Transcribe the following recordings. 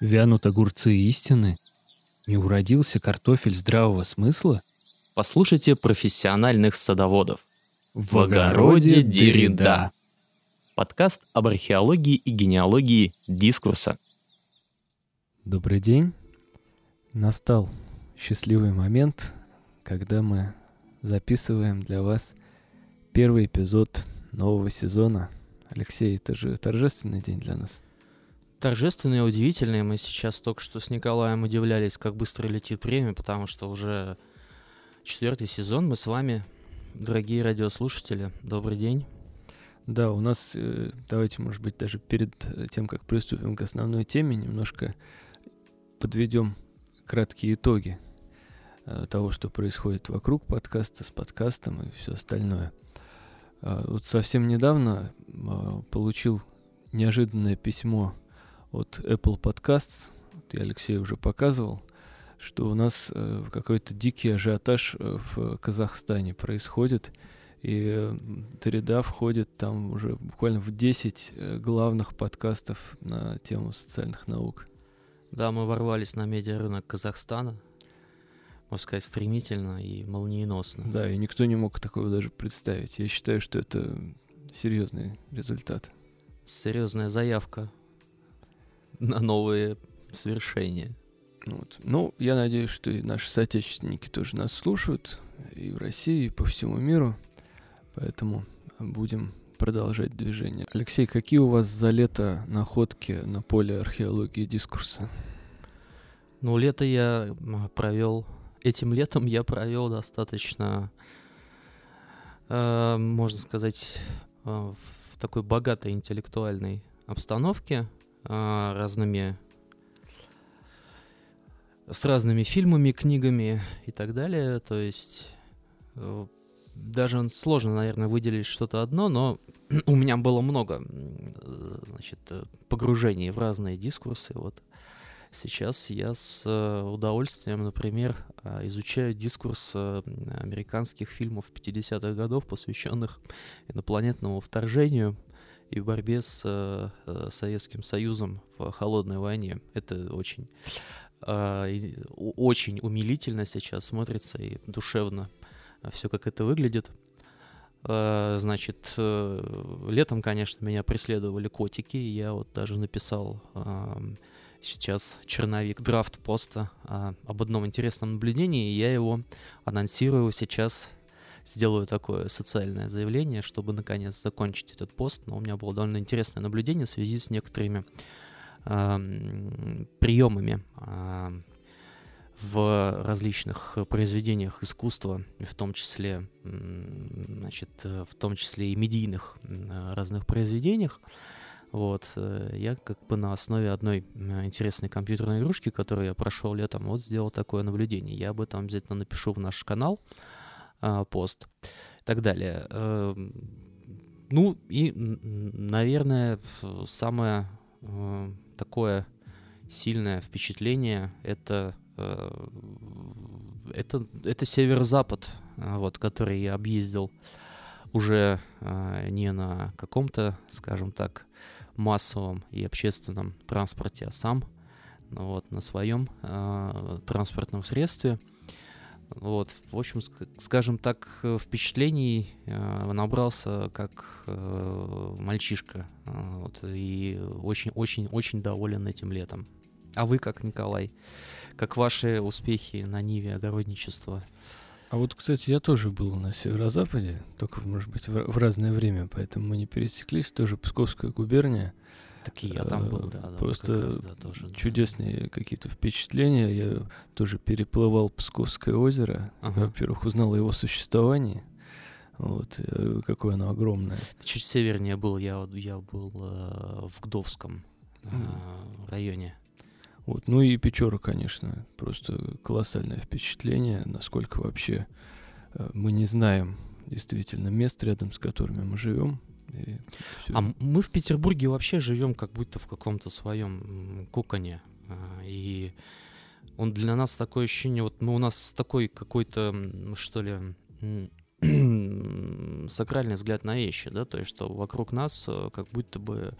Вянут огурцы истины? Не уродился картофель здравого смысла? Послушайте профессиональных садоводов. В огороде Деррида. Подкаст об археологии и генеалогии дискурса. Добрый день. Настал счастливый момент, когда мы записываем для вас первый эпизод нового сезона. Алексей, это же торжественный день для нас. Торжественные удивительные. Мы сейчас только что с Николаем удивлялись, как быстро летит время, потому что уже четвертый сезон мы с вами, дорогие радиослушатели. Добрый день. Да, у нас, э, давайте, может быть, даже перед тем, как приступим к основной теме, немножко подведем краткие итоги э, того, что происходит вокруг подкаста, с подкастом и все остальное – а, вот совсем недавно а, получил неожиданное письмо от Apple Podcasts, вот я Алексей уже показывал, что у нас э, какой-то дикий ажиотаж э, в Казахстане происходит, и Тарида входит там уже буквально в 10 э, главных подкастов на тему социальных наук. Да, мы ворвались на медиарынок Казахстана, можно сказать, стремительно и молниеносно. Да, и никто не мог такого даже представить. Я считаю, что это серьезный результат. Серьезная заявка на новые свершения. Вот. Ну, я надеюсь, что и наши соотечественники тоже нас слушают, и в России, и по всему миру. Поэтому будем продолжать движение. Алексей, какие у вас за лето находки на поле археологии дискурса? Ну, лето я провел этим летом я провел достаточно, э, можно сказать, э, в такой богатой интеллектуальной обстановке, э, разными с разными фильмами, книгами и так далее. То есть э, даже сложно, наверное, выделить что-то одно, но у меня было много, значит, погружений в разные дискурсы. Вот Сейчас я с э, удовольствием, например, а, изучаю дискурс э, американских фильмов 50-х годов, посвященных инопланетному вторжению и борьбе с э, Советским Союзом в холодной войне. Это очень, а, очень умилительно сейчас смотрится и душевно все, как это выглядит. Значит, летом, конечно, меня преследовали котики. Я вот даже написал сейчас черновик драфт поста а, об одном интересном наблюдении, и я его анонсирую сейчас, сделаю такое социальное заявление, чтобы наконец закончить этот пост. Но у меня было довольно интересное наблюдение в связи с некоторыми а, приемами а, в различных произведениях искусства, в том числе, значит, в том числе и медийных разных произведениях, вот, э, я как бы на основе одной интересной компьютерной игрушки, которую я прошел летом, вот сделал такое наблюдение. Я об этом обязательно напишу в наш канал, а, пост и так далее. Эм, ну и, наверное, самое э, такое сильное впечатление это э, это, это северо-запад, вот, который я объездил уже не на каком-то, скажем так, массовом и общественном транспорте, а сам вот, на своем э, транспортном средстве. Вот, в общем, скажем так, впечатлений э, набрался как э, мальчишка. Э, вот, и очень-очень-очень доволен этим летом. А вы как, Николай? Как ваши успехи на Ниве огородничества? А вот, кстати, я тоже был на северо-западе, только, может быть, в, в разное время, поэтому мы не пересеклись. Тоже Псковская губерния. Так и я там был, да. да Просто раз, да, тоже, чудесные да. какие-то впечатления. Я тоже переплывал Псковское озеро. Ага. Во-первых, узнал о его существовании. Вот, э, какое оно огромное. Чуть севернее был, я, я был э, в Гдовском э, районе. Вот. Ну и Печора, конечно, просто колоссальное впечатление, насколько вообще э, мы не знаем действительно мест, рядом с которыми мы живем. А мы в Петербурге вообще живем как будто в каком-то своем коконе. А, и он для нас такое ощущение, вот ну, у нас такой какой-то, что ли, сакральный взгляд на вещи, да, то есть что вокруг нас э, как будто бы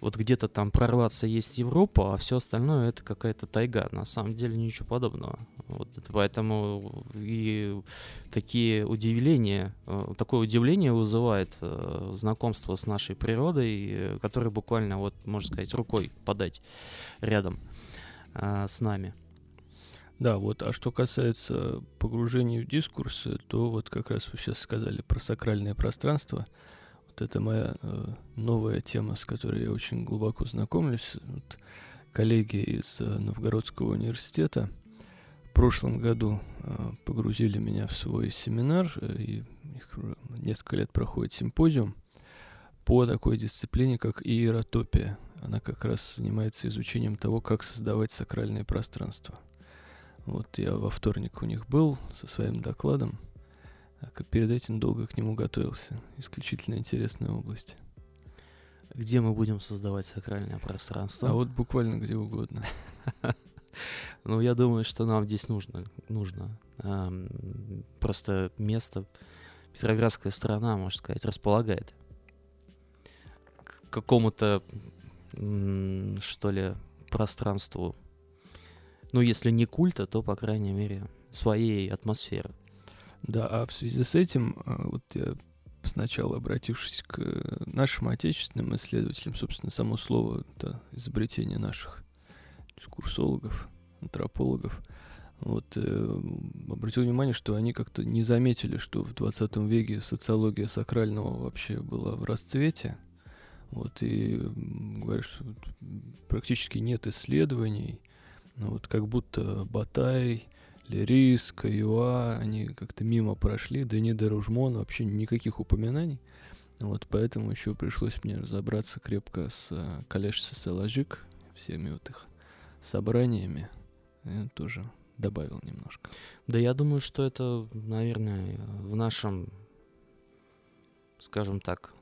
вот где-то там прорваться есть Европа, а все остальное это какая-то тайга. На самом деле ничего подобного. Вот это поэтому и такие удивления, э, такое удивление вызывает э, знакомство с нашей природой, э, которое буквально, вот, можно сказать, рукой подать рядом с нами. Да, вот, а что касается погружения в дискурс, то вот как раз вы сейчас сказали про сакральное пространство. Вот это моя э, новая тема, с которой я очень глубоко знакомлюсь. Вот, коллеги из э, Новгородского университета в прошлом году э, погрузили меня в свой семинар, э, и их несколько лет проходит симпозиум по такой дисциплине, как иеротопия. Она как раз занимается изучением того, как создавать сакральное пространство. Вот я во вторник у них был со своим докладом. А перед этим долго к нему готовился. Исключительно интересная область. Где мы будем создавать сакральное пространство? А вот буквально где угодно. Ну, я думаю, что нам здесь нужно. нужно. Просто место, Петроградская сторона, можно сказать, располагает к какому-то, что ли, пространству. Ну, если не культа, то, по крайней мере, своей атмосферы. Да, а в связи с этим, а, вот я сначала обратившись к нашим отечественным исследователям, собственно, само слово — это изобретение наших курсологов, антропологов, вот, э, обратил внимание, что они как-то не заметили, что в 20 веке социология сакрального вообще была в расцвете, вот, и говорят, что практически нет исследований, ну, вот как будто Батай, Лерис, Юа, они как-то мимо прошли, да не Деружмон, вообще никаких упоминаний. Вот поэтому еще пришлось мне разобраться крепко с uh, Калеш Сеселажик, всеми вот их собраниями. Я тоже добавил немножко. Да я думаю, что это, наверное, в нашем, скажем так,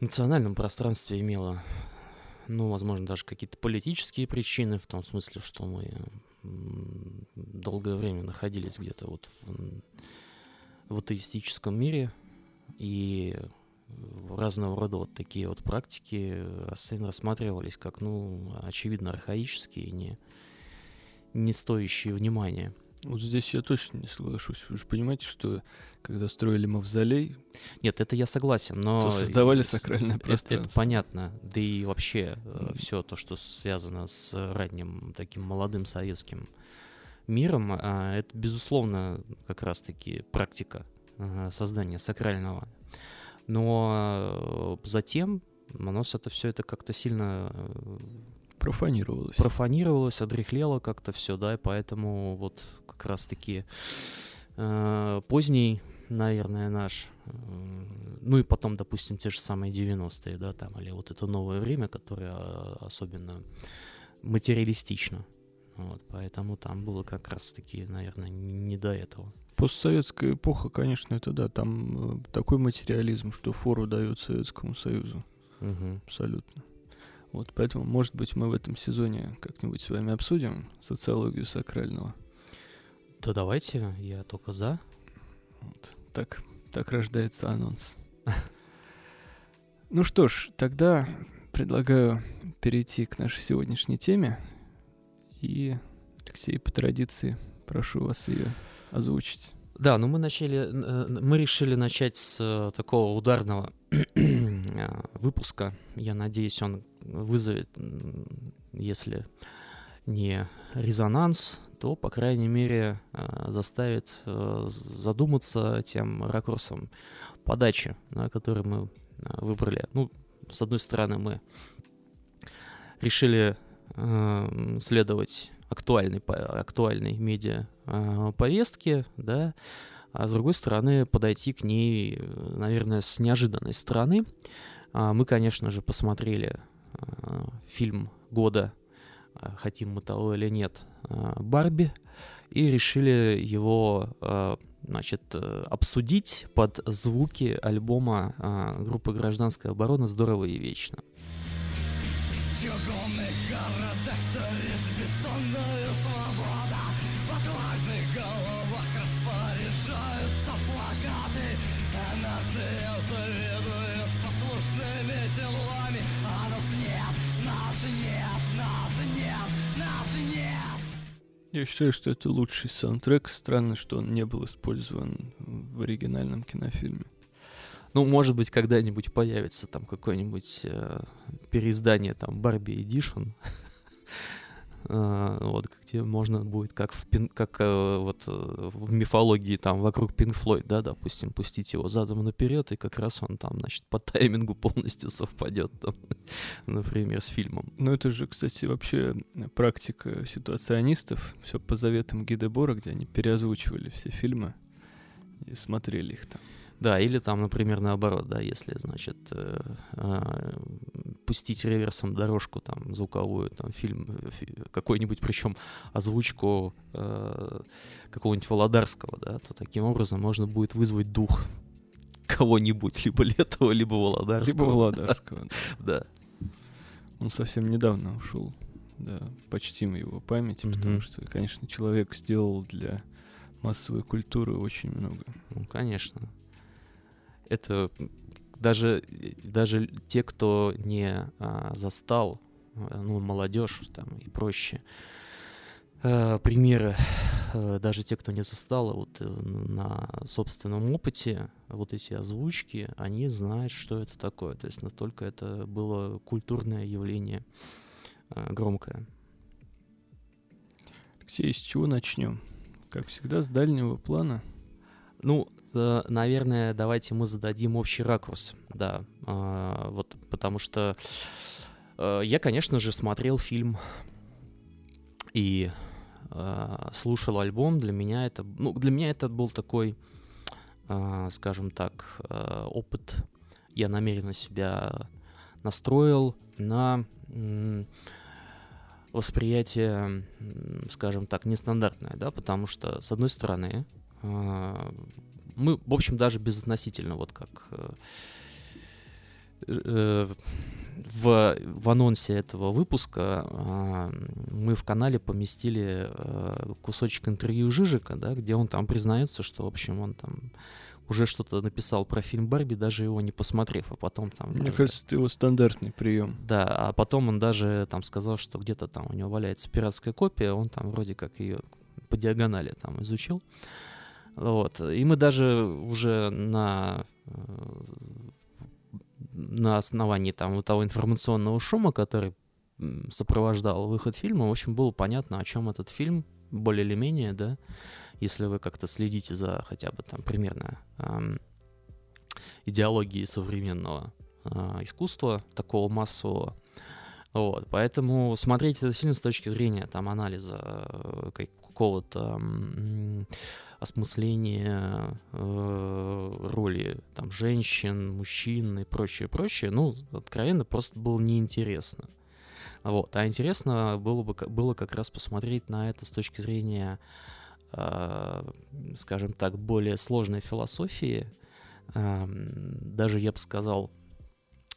национальном пространстве имело, ну, возможно, даже какие-то политические причины, в том смысле, что мы долгое время находились где-то вот в, в атеистическом мире, и разного рода вот такие вот практики рассматривались как, ну, очевидно, архаические, не, не стоящие внимания. Вот здесь я точно не соглашусь. Вы же понимаете, что когда строили мавзолей... Нет, это я согласен, но... То создавали сакральное пространство. Это, это понятно. Да и вообще mm. все то, что связано с ранним таким молодым советским миром, а, это, безусловно, как раз-таки практика а, создания сакрального. Но затем у нас это все это как-то сильно э, профанировалось. Профанировалось, одрехлело как-то все, да, и поэтому вот как раз-таки э, поздний, наверное, наш, э, ну и потом, допустим, те же самые 90-е, да, там, или вот это новое время, которое а, особенно материалистично. Вот, поэтому там было как раз-таки, наверное, не до этого. Постсоветская эпоха, конечно, это да, там э, такой материализм, что фору дает Советскому Союзу. Угу. Абсолютно. Вот, поэтому, может быть, мы в этом сезоне как-нибудь с вами обсудим социологию сакрального. Да давайте, я только за. Вот, так, так рождается анонс. Ну что ж, тогда предлагаю перейти к нашей сегодняшней теме. И, Алексей, по традиции, прошу вас ее озвучить. Да, ну мы начали, э, мы решили начать с э, такого ударного э, выпуска. Я надеюсь, он вызовет, если не резонанс, то, по крайней мере, заставит задуматься тем ракурсом подачи, да, который мы выбрали. Ну, с одной стороны, мы решили следовать актуальной, актуальной медиа повестки, да, а с другой стороны подойти к ней, наверное, с неожиданной стороны. А, мы, конечно же, посмотрели а, фильм года, хотим мы того или нет, Барби, и решили его, значит, обсудить под звуки альбома группы «Гражданская оборона» «Здорово и вечно». В городах Я считаю, что это лучший саундтрек. Странно, что он не был использован в оригинальном кинофильме. Ну, может быть, когда-нибудь появится там какое-нибудь э, переиздание там Барби Edition. Uh, вот, где можно будет, как в, пин, как uh, вот uh, в мифологии там вокруг Pink Floyd, да, допустим, пустить его задом наперед, и как раз он там, значит, по таймингу полностью совпадет, там, например, с фильмом. Ну, это же, кстати, вообще практика ситуационистов, все по заветам Гидебора, где они переозвучивали все фильмы и смотрели их там. Да, или там, например, наоборот, да, если, значит, э, э, пустить реверсом дорожку там звуковую, там фильм какой-нибудь, причем озвучку э, какого-нибудь Володарского, да, то таким образом можно будет вызвать дух кого-нибудь, либо Летова, либо Володарского. Либо Володарского. Да. Он совсем недавно ушел. Да, почтим его память, потому что, конечно, человек сделал для массовой культуры очень много. Ну, конечно это даже, даже те, кто не а, застал, а, ну, молодежь там и проще, а, примеры, а, даже те, кто не застал, вот э, на собственном опыте, вот эти озвучки, они знают, что это такое. То есть настолько это было культурное явление а, громкое. Алексей, с чего начнем? Как всегда, с дальнего плана. Ну, Э, наверное, давайте мы зададим общий ракурс, да, а, вот потому что э, я, конечно же, смотрел фильм и а, слушал альбом. Для меня это, ну, для меня это был такой, а, скажем так, опыт. Я намеренно себя настроил на восприятие, скажем так, нестандартное, да, потому что, с одной стороны, мы, в общем, даже безотносительно, вот как э, э, в, в анонсе этого выпуска э, мы в канале поместили э, кусочек интервью Жижика, да, где он там признается, что, в общем, он там уже что-то написал про фильм Барби, даже его не посмотрев, а потом там... Мне даже... кажется, это его стандартный прием. Да, а потом он даже там сказал, что где-то там у него валяется пиратская копия, он там вроде как ее по диагонали там изучил. Вот. И мы даже уже на, э, на основании там того информационного шума, который сопровождал выход фильма, в общем, было понятно, о чем этот фильм, более или менее, да, если вы как-то следите за хотя бы там примерно эм, идеологией современного э, искусства, такого массового. Вот, поэтому смотреть этот фильм с точки зрения там анализа э, какого-то осмысление э, роли там женщин, мужчин и прочее, прочее, ну, откровенно просто было неинтересно. Вот. А интересно было бы было как раз посмотреть на это с точки зрения, э, скажем так, более сложной философии, э, даже я бы сказал,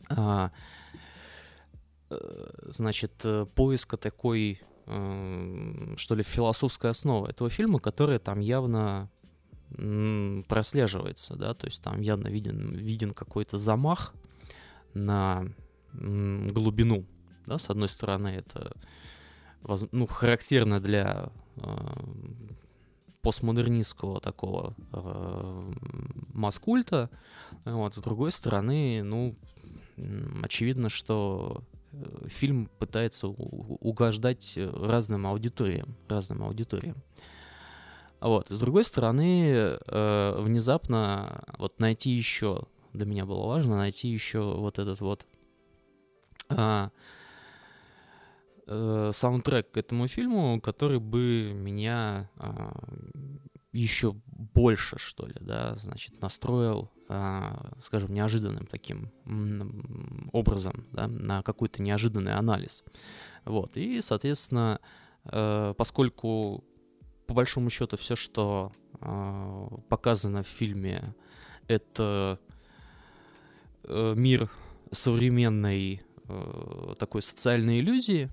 э, э значит, э, поиска такой что ли, философская основа этого фильма, которая там явно прослеживается, да, то есть там явно виден, виден какой-то замах на глубину, да, с одной стороны это ну, характерно для э, постмодернистского такого э, маскульта, вот, с другой стороны, ну, очевидно, что фильм пытается угождать э, разным аудиториям, разным аудиториям. Вот. С другой стороны, э, внезапно вот найти еще, для меня было важно найти еще вот этот вот а, э, саундтрек к этому фильму, который бы меня а, еще больше, что ли, да, значит, настроил скажем, неожиданным таким образом, да, на какой-то неожиданный анализ. Вот. И, соответственно, э, поскольку по большому счету все, что а, показано в фильме, это э, мир современной э, такой социальной иллюзии,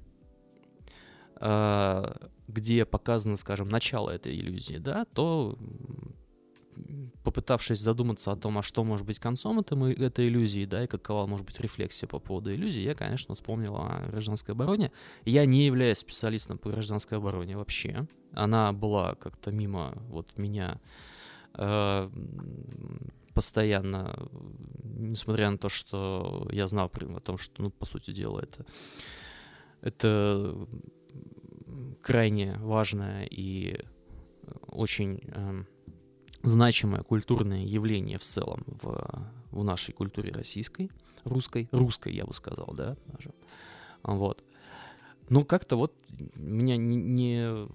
а, где показано, скажем, начало этой иллюзии, да, то попытавшись задуматься о том, а что может быть концом этой, этой иллюзии, да, и какова может быть рефлексия по поводу иллюзии, я, конечно, вспомнил о гражданской обороне. Я не являюсь специалистом по гражданской обороне вообще. Она была как-то мимо вот меня э, постоянно, несмотря на то, что я знал о том, что, ну, по сути дела, это, это крайне важное и очень э, значимое культурное явление в целом в, в нашей культуре российской, русской, русской, я бы сказал, да, даже. Вот. Ну, как-то вот меня не, не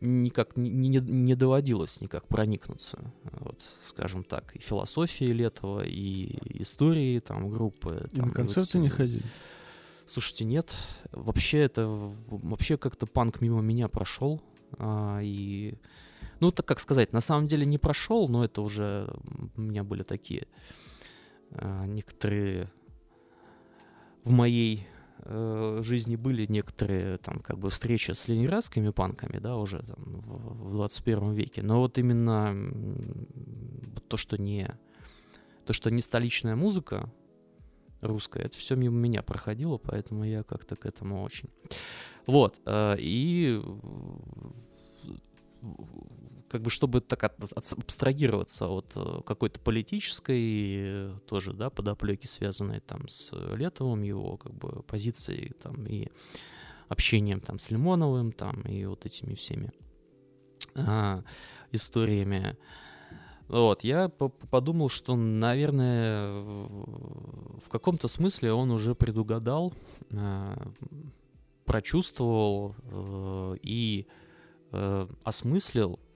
никак не, не, не доводилось никак проникнуться, вот, скажем так, и философией Летова, и истории там группы. Там, на концерты вот, не ходили? Слушайте, нет. Вообще это вообще как-то панк мимо меня прошел. А, и ну, так как сказать, на самом деле не прошел, но это уже у меня были такие а, некоторые в моей э, жизни были некоторые там как бы встречи с ленинградскими панками, да, уже там в, в 21 веке. Но вот именно то, что не то, что не столичная музыка русская, это все мимо меня проходило, поэтому я как-то к этому очень. Вот, э, и как бы чтобы так от, от, абстрагироваться от э, какой-то политической тоже, да, подоплеки, связанной там с Летовым, его как бы позицией там и общением там с Лимоновым там и вот этими всеми а, историями. Вот, я подумал, что, наверное, в каком-то смысле он уже предугадал, а, прочувствовал э, и осмыслил Э,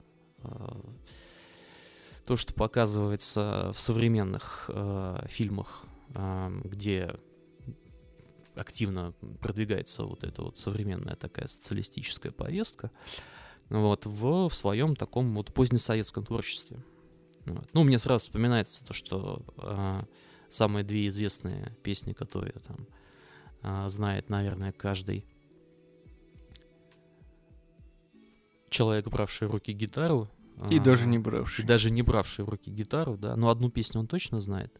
то, что показывается в современных э, фильмах, э, где активно продвигается вот эта вот современная такая социалистическая повестка, вот, в, в своем таком вот позднесоветском творчестве. Вот. Ну, мне сразу вспоминается то, что э, самые две известные песни, которые там э, знает, наверное, каждый человек, бравший в руки гитару. И а, даже не бравший. И даже не бравший в руки гитару, да. Но одну песню он точно знает.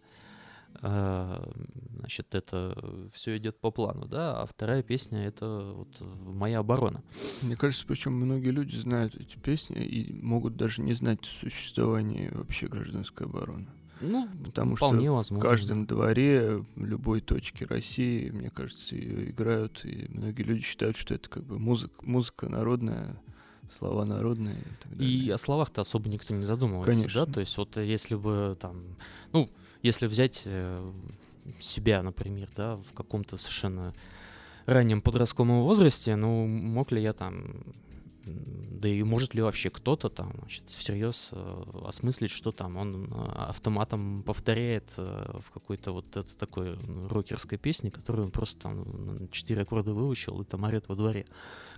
А, значит, это все идет по плану, да. А вторая песня это вот моя оборона. Мне кажется, причем многие люди знают эти песни и могут даже не знать существования вообще гражданской обороны. Ну, потому что возможно. в каждом дворе любой точки России, мне кажется, ее играют, и многие люди считают, что это как бы музыка, музыка народная, слова народные и так далее. И о словах-то особо никто не задумывается, Конечно. да? То есть вот если бы там, ну, если взять э, себя, например, да, в каком-то совершенно раннем подростковом возрасте, ну, мог ли я там да и может ли вообще кто-то там значит, всерьез э, осмыслить, что там он э, автоматом повторяет э, в какой-то вот это такой рокерской песне, которую он просто там четыре аккорда выучил и там орет во дворе.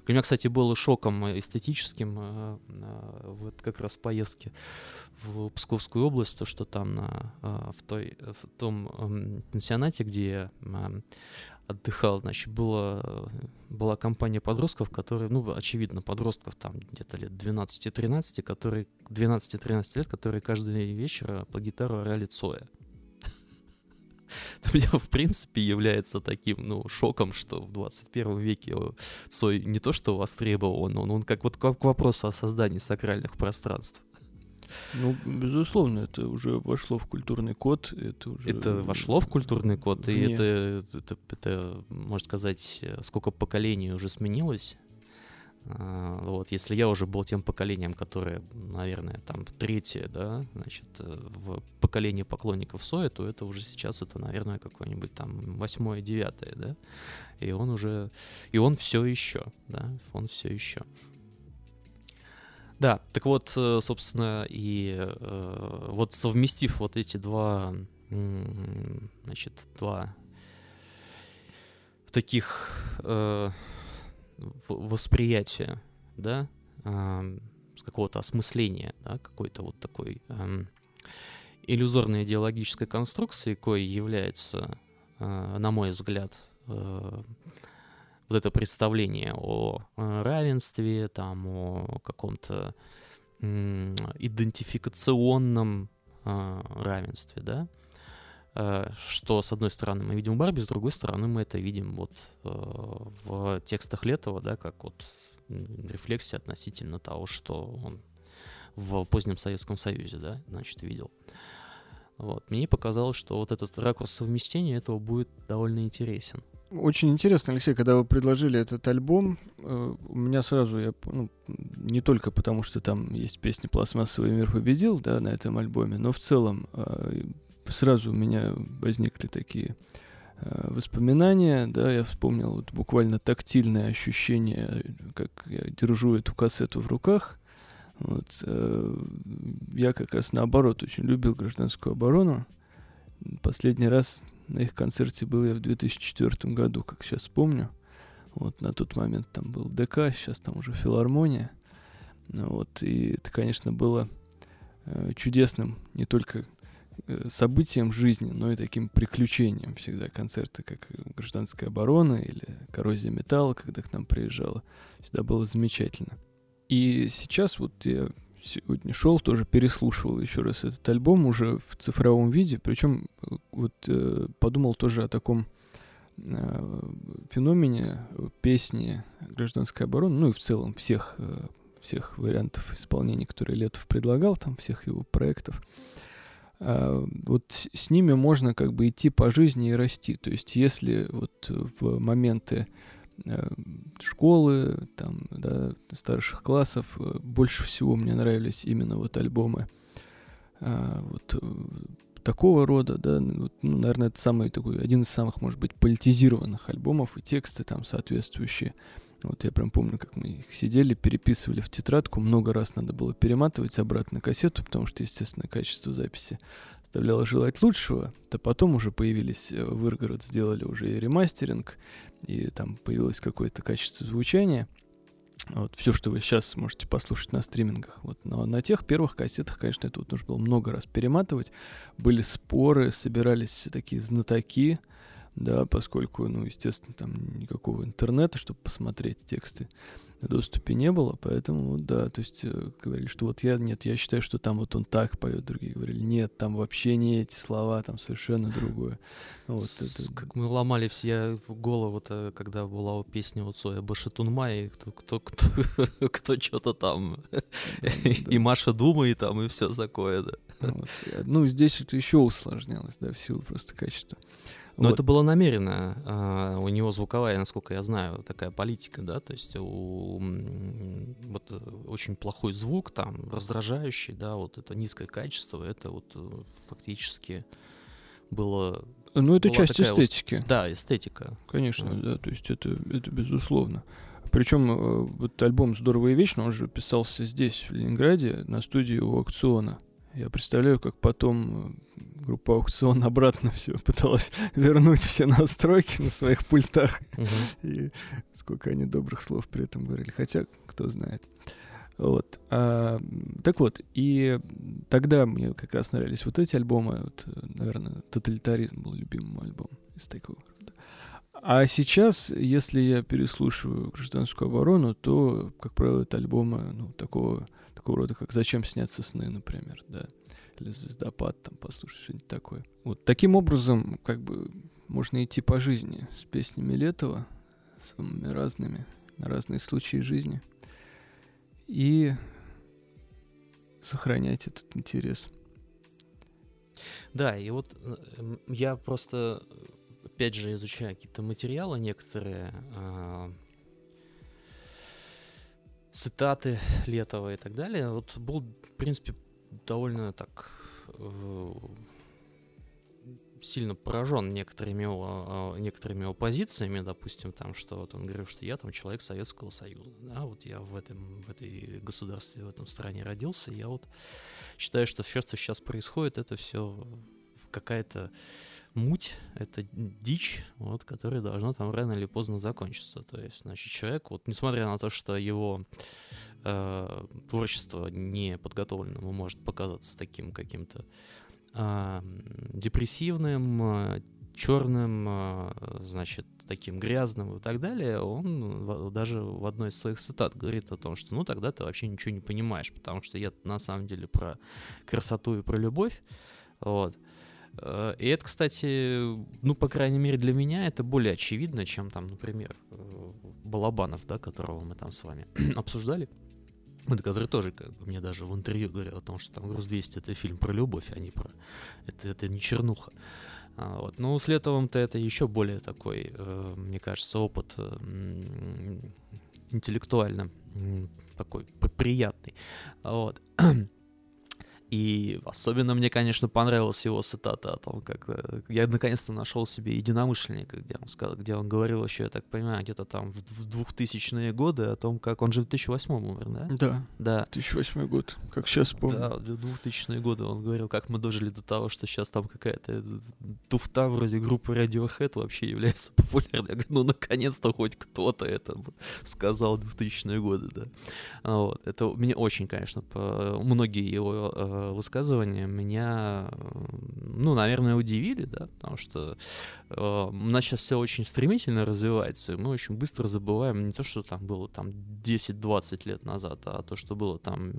Для меня, кстати, было шоком эстетическим вот как раз в поездке в Псковскую область, то, что там на, в, той, в том пансионате, где отдыхал, значит, была, была компания подростков, которые, ну, очевидно, подростков там где-то лет 12-13, которые, 12-13 лет, которые каждый вечер по гитару орали Цоя. для меня, в принципе, является таким, ну, шоком, что в 21 веке Цой не то что востребован, он, он как вот к вопросу о создании сакральных пространств. Ну, безусловно, это уже вошло в культурный код. Это, уже... это вошло в культурный код, Вне. и это, это, это, можно сказать, сколько поколений уже сменилось а, вот, если я уже был тем поколением, которое, наверное, там третье, да, значит, э, в поколении поклонников Соя, то это уже сейчас это, наверное, какое-нибудь там восьмое, девятое, да, и он уже, и он все еще, да, он все еще. Да, так вот, э, собственно, и э, вот совместив вот эти два, значит, два таких восприятия, да, э, какого-то осмысления, да, какой-то вот такой э, иллюзорной идеологической конструкции, кое является, э, на мой взгляд, э, вот это представление о равенстве, там, о каком-то идентификационном э, равенстве, да, э, что с одной стороны мы видим в Барби, с другой стороны мы это видим вот э, в текстах Летова, да, как вот рефлексия относительно того, что он в позднем Советском Союзе, да, значит, видел. Вот. Мне показалось, что вот этот ракурс совместения этого будет довольно интересен. Очень интересно, Алексей, когда вы предложили этот альбом, э, у меня сразу, я, ну, не только потому, что там есть песня «Пластмассовый мир победил», да, на этом альбоме, но в целом э, сразу у меня возникли такие э, воспоминания, да, я вспомнил вот буквально тактильное ощущение, как я держу эту кассету в руках. Вот, я как раз наоборот очень любил гражданскую оборону. Последний раз на их концерте был я в 2004 году, как сейчас помню. Вот на тот момент там был ДК, сейчас там уже филармония. Ну вот, и это, конечно, было э, чудесным не только э, событием жизни, но и таким приключением всегда. Концерты, как гражданская оборона или коррозия металла, когда к нам приезжала, всегда было замечательно. И сейчас вот я сегодня шел, тоже переслушивал еще раз этот альбом уже в цифровом виде. Причем э, вот э, подумал тоже о таком э, феномене песни гражданской обороны, ну и в целом всех, э, всех вариантов исполнения, которые Летов предлагал, там всех его проектов. Uh, вот с ними можно как бы идти по жизни и расти. То есть если вот в моменты Э, школы, там, да, старших классов. Э, больше всего мне нравились именно вот альбомы а, вот э, такого рода, да, ну, наверное, это самый такой, один из самых, может быть, политизированных альбомов, и тексты там соответствующие. Вот я прям помню, как мы их сидели, переписывали в тетрадку, много раз надо было перематывать обратно кассету, потому что, естественно, качество записи оставляло желать лучшего, то потом уже появились в Иргород, сделали уже и ремастеринг, и там появилось какое-то качество звучания. Вот все, что вы сейчас можете послушать на стримингах. Вот. Но на тех первых кассетах, конечно, это вот нужно было много раз перематывать. Были споры, собирались такие знатоки, да, поскольку, ну, естественно, там никакого интернета, чтобы посмотреть тексты доступе не было, поэтому, да, то есть э, говорили, что вот я, нет, я считаю, что там вот он так поет, другие говорили, нет, там вообще не эти слова, там совершенно другое. Ну вот это... Как мы ломали все голову-то, когда была песня у Цоя Башатунмай, кто, кто, кто, кто что-то там, и Маша думает там, и все такое, да. Ну, здесь это еще усложнялось, да, в силу просто качества. Но вот. это было намеренно. А, у него звуковая, насколько я знаю, такая политика, да, то есть у, вот э, очень плохой звук там, раздражающий, да, вот это низкое качество, это вот э, фактически было... Ну, это часть эстетики. Уст... Да, эстетика. Конечно, mm. да, то есть это, это безусловно. Причем э, вот альбом «Здорово и вечно», он же писался здесь, в Ленинграде, на студии у аукциона. Я представляю, как потом э, группа аукцион обратно все пыталась вернуть все настройки на своих пультах. И сколько они добрых слов при этом говорили. Хотя, кто знает. Вот. А, так вот, и тогда мне как раз нравились вот эти альбомы. Вот, наверное, «Тоталитаризм» был любимым альбом из такого. А сейчас, если я переслушиваю «Гражданскую оборону», то, как правило, это альбомы ну, такого такого рода, как «Зачем снятся сны», например, да, или «Звездопад», там, послушать что-нибудь такое. Вот таким образом, как бы, можно идти по жизни с песнями Летова, самыми разными, на разные случаи жизни, и сохранять этот интерес. Да, и вот э, я просто, опять же, изучаю какие-то материалы некоторые, а, цитаты Летова и так далее. Вот был, в принципе, довольно так э, сильно поражен некоторыми некоторыми его позициями, допустим, там, что вот он говорил, что я там человек Советского Союза, да, вот я в этом, в этой государстве, в этом стране родился, я вот считаю, что все, что сейчас происходит, это все какая-то муть, это дичь, вот, которая должна там рано или поздно закончиться. То есть, значит, человек, вот, несмотря на то, что его э, творчество не подготовленному может показаться таким каким-то э, депрессивным, э, черным, э, значит, таким грязным и так далее, он даже в одной из своих цитат говорит о том, что ну тогда ты вообще ничего не понимаешь, потому что я на самом деле про красоту и про любовь, вот. Э, и это, кстати, ну, по крайней мере, для меня это более очевидно, чем там, например, э, Балабанов, да, которого мы там с вами обсуждали. Который тоже, как бы, мне даже в интервью говорил о том, что там «Груз-200» — это фильм про любовь, а не про... Это, это не чернуха. А, вот. Но с Летовым-то это еще более такой, э, мне кажется, опыт интеллектуально такой приятный. Вот. И особенно мне, конечно, понравилась его цитата о том, как э, я наконец-то нашел себе единомышленника, где он сказал, где он говорил еще, я так понимаю, где-то там в, в 2000-е годы о том, как он же в 2008 умер, да? Да. Да. 2008 год, как сейчас помню. Да, в 2000-е годы он говорил, как мы дожили до того, что сейчас там какая-то туфта вроде группы Radiohead вообще является популярной. Я говорю, ну наконец-то хоть кто-то это сказал в 2000-е годы, да. Вот. Это мне очень, конечно, по... многие его э, Э, высказывания меня, ну, наверное, удивили, да, потому что э, у нас сейчас все очень стремительно развивается, и мы очень быстро забываем не то, что там было там 10-20 лет назад, а то, что было там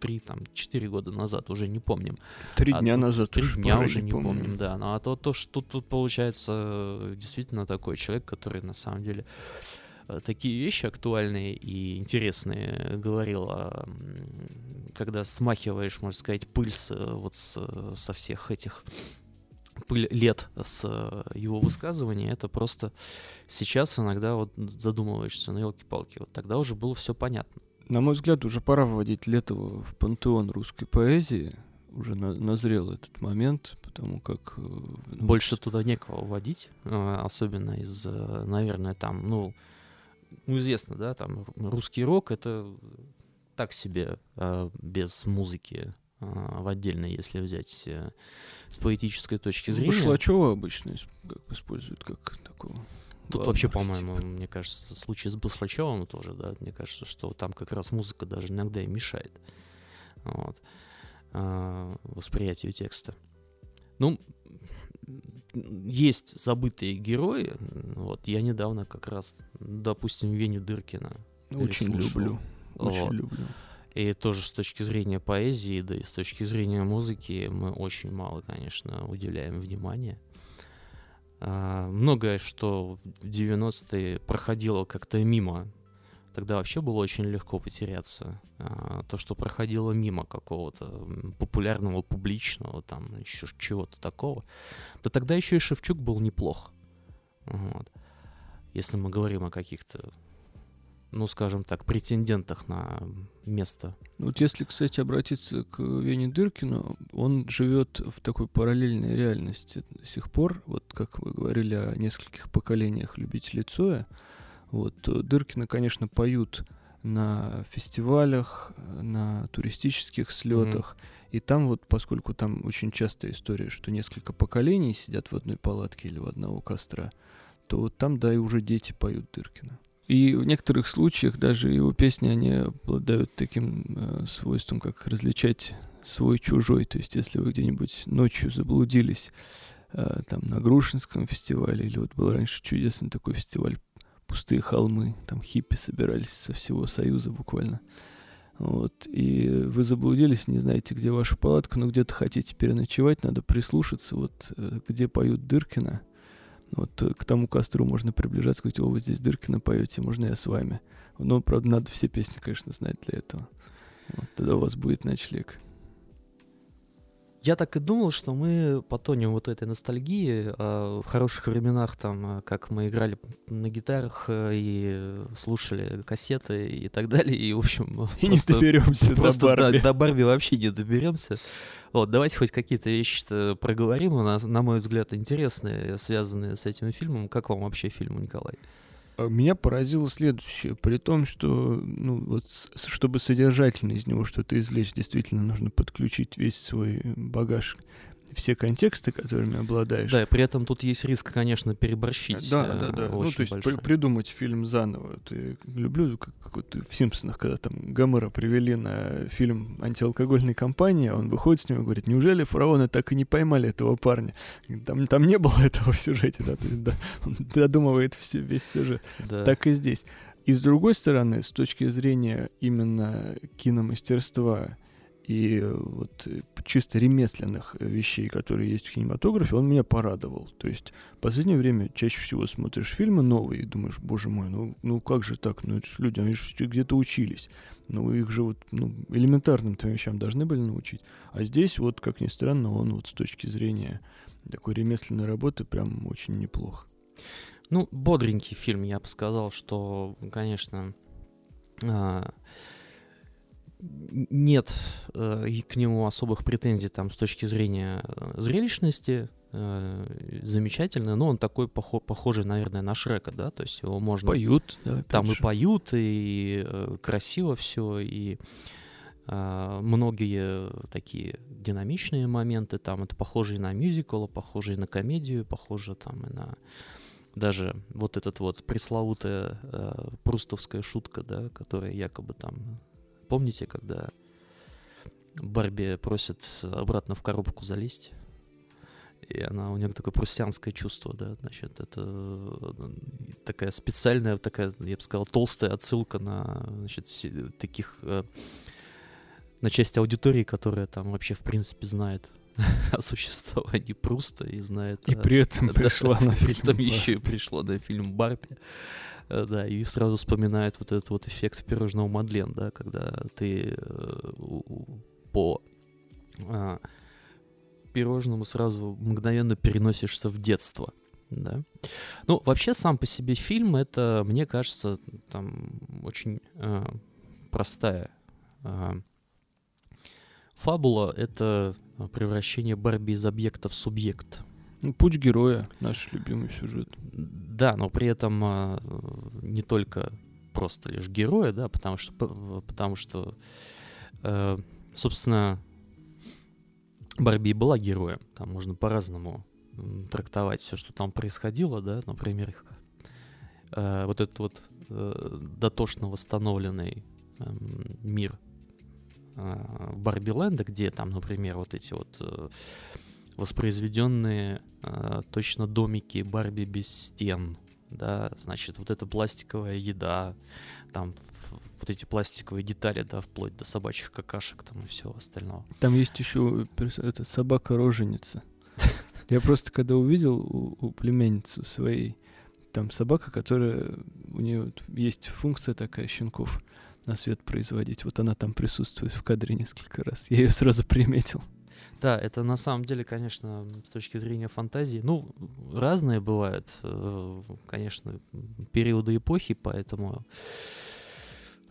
3, там 4 года назад, уже не помним. Три а дня назад. Три дня уже не помним, помним да. Ну, а то, то что тут, тут получается действительно такой человек, который на самом деле Э, такие вещи актуальные и интересные говорил, когда смахиваешь, можно сказать, пыль с, э, вот с, со всех этих пыль лет с э, его высказываний, это просто сейчас иногда вот задумываешься, на ну, елки-палки, вот тогда уже было все понятно. На мой взгляд, уже пора вводить Летова в пантеон русской поэзии. Уже на, назрел этот момент, потому как... Ну, Больше туда некого вводить, особенно из, наверное, там, ну, ну, известно, да, там русский рок это так себе а, без музыки а, в отдельно, если взять а, с поэтической точки ну, зрения. Башлачева обычно используют как такого. Тут вообще, по-моему, мне кажется, случай с Баслачевым тоже, да, мне кажется, что там как раз музыка даже иногда и мешает вот, э, восприятию текста. Ну, есть забытые герои. Вот я недавно как раз, допустим, Веню Дыркина. Очень люблю. Очень вот. люблю. И тоже с точки зрения поэзии, да и с точки зрения музыки мы очень мало, конечно, уделяем внимания. А, многое, что в 90-е проходило как-то мимо Тогда вообще было очень легко потеряться. А, то, что проходило мимо какого-то популярного, публичного, там еще чего-то такого. Да тогда еще и Шевчук был неплох. Вот. Если мы говорим о каких-то, ну, скажем так, претендентах на место. Вот если, кстати, обратиться к Вене Дыркину, он живет в такой параллельной реальности до сих пор. Вот как вы говорили о нескольких поколениях любителей Цоя, вот. Э, Дыркина, конечно, поют на фестивалях, на туристических слетах. Mm-hmm. И там вот, поскольку там очень частая история, что несколько поколений сидят в одной палатке или в одного костра, то вот там, да, и уже дети поют Дыркина. И в некоторых случаях даже его песни, они обладают таким э, свойством, как различать свой-чужой. То есть, если вы где-нибудь ночью заблудились э, там на Грушинском фестивале, или вот был раньше чудесный такой фестиваль пустые холмы, там хиппи собирались со всего Союза буквально. Вот, и вы заблудились, не знаете, где ваша палатка, но где-то хотите переночевать, надо прислушаться, вот, э, где поют Дыркина. Вот э, к тому костру можно приближаться, говорить, о, вы здесь Дыркина поете, можно я с вами. Но, правда, надо все песни, конечно, знать для этого. Вот, тогда у вас будет ночлег. Я так и думал, что мы потонем вот этой ностальгии а в хороших временах, там, как мы играли на гитарах э, и слушали кассеты и так далее, и, в общем... И не доберемся до Барби. До, до Барби вообще не доберемся. Вот, давайте хоть какие-то вещи проговорим, у нас, на мой взгляд, интересные, связанные с этим фильмом. Как вам вообще фильм, Николай? А меня поразило следующее. При том, что, ну, вот, чтобы содержательно из него что-то извлечь, действительно нужно подключить весь свой багаж все контексты, которыми обладаешь. Да, и при этом тут есть риск, конечно, переборщить. Да, да, да. Ну, то есть при, придумать фильм заново. Ты люблю, как, как вот в Симпсонах, когда там Гомера привели на фильм антиалкогольной кампании, он выходит с него и говорит, неужели фараоны так и не поймали этого парня? Там, там не было этого в сюжете, да, то есть, да, он додумывает все, весь сюжет. Да. Так и здесь. И с другой стороны, с точки зрения именно киномастерства и вот чисто ремесленных вещей, которые есть в кинематографе, он меня порадовал. То есть в последнее время чаще всего смотришь фильмы новые и думаешь, боже мой, ну, ну как же так? Ну это же люди, они же где-то учились. Ну их же вот ну, элементарным-то вещам должны были научить. А здесь вот, как ни странно, он вот с точки зрения такой ремесленной работы прям очень неплох. Ну, бодренький фильм, я бы сказал, что, конечно, а, нет э, к нему особых претензий там с точки зрения э, зрелищности, э, замечательно, но он такой похо похожий, наверное, на Шрека, да, то есть его можно... Поют, да, Там же. и поют, и красиво все, и многие такие динамичные моменты, там это похоже и на мюзикл, похоже и на комедию, похоже там и на даже вот этот вот пресловутая э, прустовская шутка, да, которая якобы там, помните, когда Барби просит обратно в коробку залезть, и она у нее такое прустянское чувство, да, значит, это э, такая специальная, такая, я бы сказал, толстая отсылка на, значит, таких, э, на часть аудитории, которая там вообще, в принципе, знает о существовании Пруста и знает... И при этом да, пришла на фильм. При этом еще и пришла на фильм Барби. Э, да, и сразу вспоминает вот этот вот эффект пирожного Мадлен, да, когда ты э, по а, пирожному сразу мгновенно переносишься в детство. Да. Ну, вообще, сам по себе фильм, это, мне кажется, там очень э, простая э, фабула. Это превращение Барби из объекта в субъект. Ну, путь героя, наш любимый сюжет. Да, но при этом а, не только просто лишь героя, да, потому что, потому что, э, собственно, Барби была героем. Там можно по-разному трактовать все, что там происходило, да, например, э, вот этот вот э, дотошно восстановленный э, мир э, Барби-ленда, где там, например, вот эти вот э, воспроизведенные э, точно домики Барби без стен, да, значит, вот эта пластиковая еда, там вот эти пластиковые детали, да, вплоть до собачьих какашек там и всего остального. Там есть еще эта собака-роженица. Я просто когда увидел у, у племянницы своей, там собака, которая, у нее есть функция такая щенков, на свет производить. Вот она там присутствует в кадре несколько раз. Я ее сразу приметил. Да, это на самом деле, конечно, с точки зрения фантазии, ну, разные бывают, э, конечно, периоды эпохи, поэтому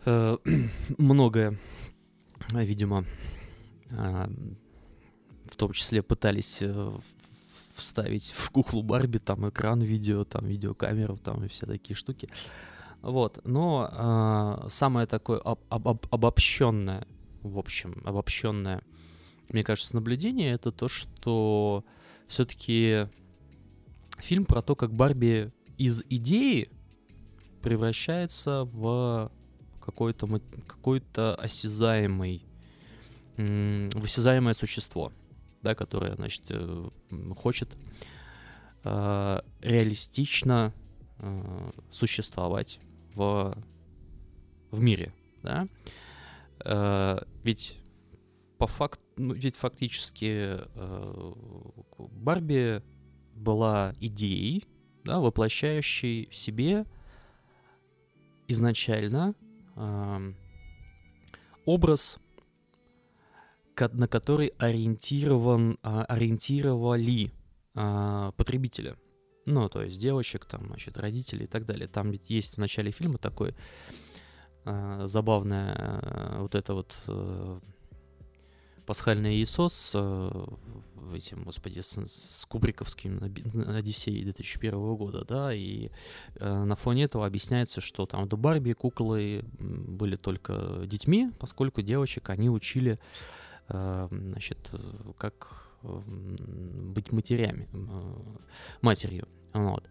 э, многое, видимо, э, в том числе пытались вставить в куклу Барби, там экран видео, там видеокамеру, там и все такие штуки. Вот, но э, самое такое об, об, обобщенное, в общем, обобщенное, мне кажется, наблюдение это то, что все-таки фильм про то, как Барби из идеи превращается в какой-то какой-то осязаемый, в осязаемое существо, да, которое, значит, э, хочет э, реалистично э, существовать в, в мире, да, ведь по факту, ну, ведь фактически э, Барби была идеей, да, воплощающей в себе изначально э, образ, на который ориентирован, э, ориентировали э, потребителя. Ну, то есть девочек, там, значит, родителей и так далее. Там ведь есть в начале фильма такой э, забавное э, вот это вот э, пасхальное яйцо с э, этим, господи, с, с Кубриковским Одиссеей 2001 года, да, и э, на фоне этого объясняется, что там до Барби куклы были только детьми, поскольку девочек они учили, э, значит, как быть матерями, матерью. Вот.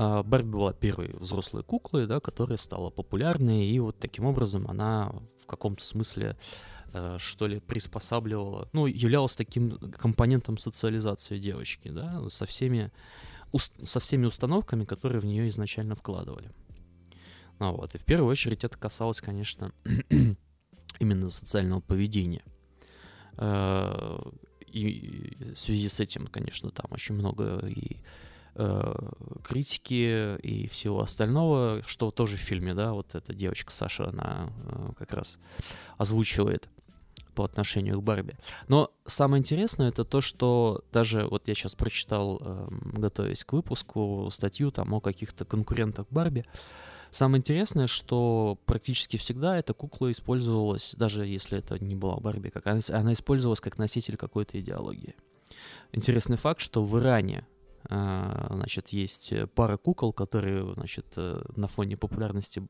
А Барби была первой взрослой куклой, да, которая стала популярной, и вот таким образом она в каком-то смысле э, что ли, приспосабливала, ну, являлась таким компонентом социализации девочки, да, со всеми, со всеми установками, которые в нее изначально вкладывали. Ну, вот. И в первую очередь это касалось, конечно, именно социального поведения. Э, и в связи с этим, конечно, там очень много и э, критики и всего остального, что тоже в фильме, да, вот эта девочка Саша, она э, как раз озвучивает по отношению к Барби. Но самое интересное это то, что даже вот я сейчас прочитал, э, готовясь к выпуску, статью там о каких-то конкурентах Барби. Самое интересное, что практически всегда эта кукла использовалась, даже если это не была Барби, как она, она использовалась как носитель какой-то идеологии. Интересный факт, что в Иране значит, есть пара кукол, которые, значит, э, на фоне популярности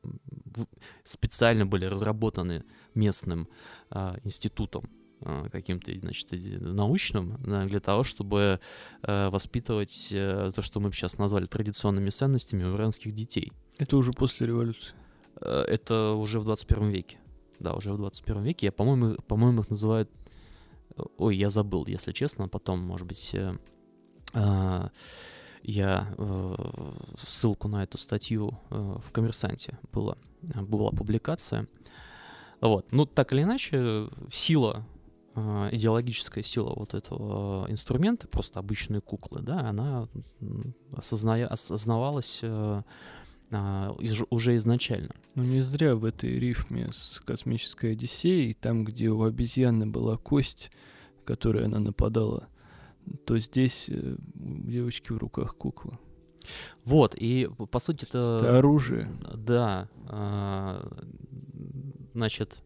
специально были разработаны местным а, институтом а, каким-то, значит, научным, для того, чтобы э, воспитывать э, то, что мы сейчас назвали традиционными ценностями у иранских детей. Это уже после революции? Это уже в 21 веке. Да, уже в 21 веке. Я, по-моему, по-моему, их называют... Ой, я забыл, если честно. Потом, может быть, а, я э, ссылку на эту статью э, в «Коммерсанте» была, была публикация. Вот. Ну, так или иначе, сила, э, идеологическая сила вот этого инструмента, просто обычные куклы, да, она осозная, осознавалась а, уже изначально. Ну не зря в этой рифме с «Космической Одиссеей», там, где у обезьяны была кость, которой она нападала то здесь э, у девочки в руках кукла. Вот, и по сути это... Это оружие. Да. А, значит,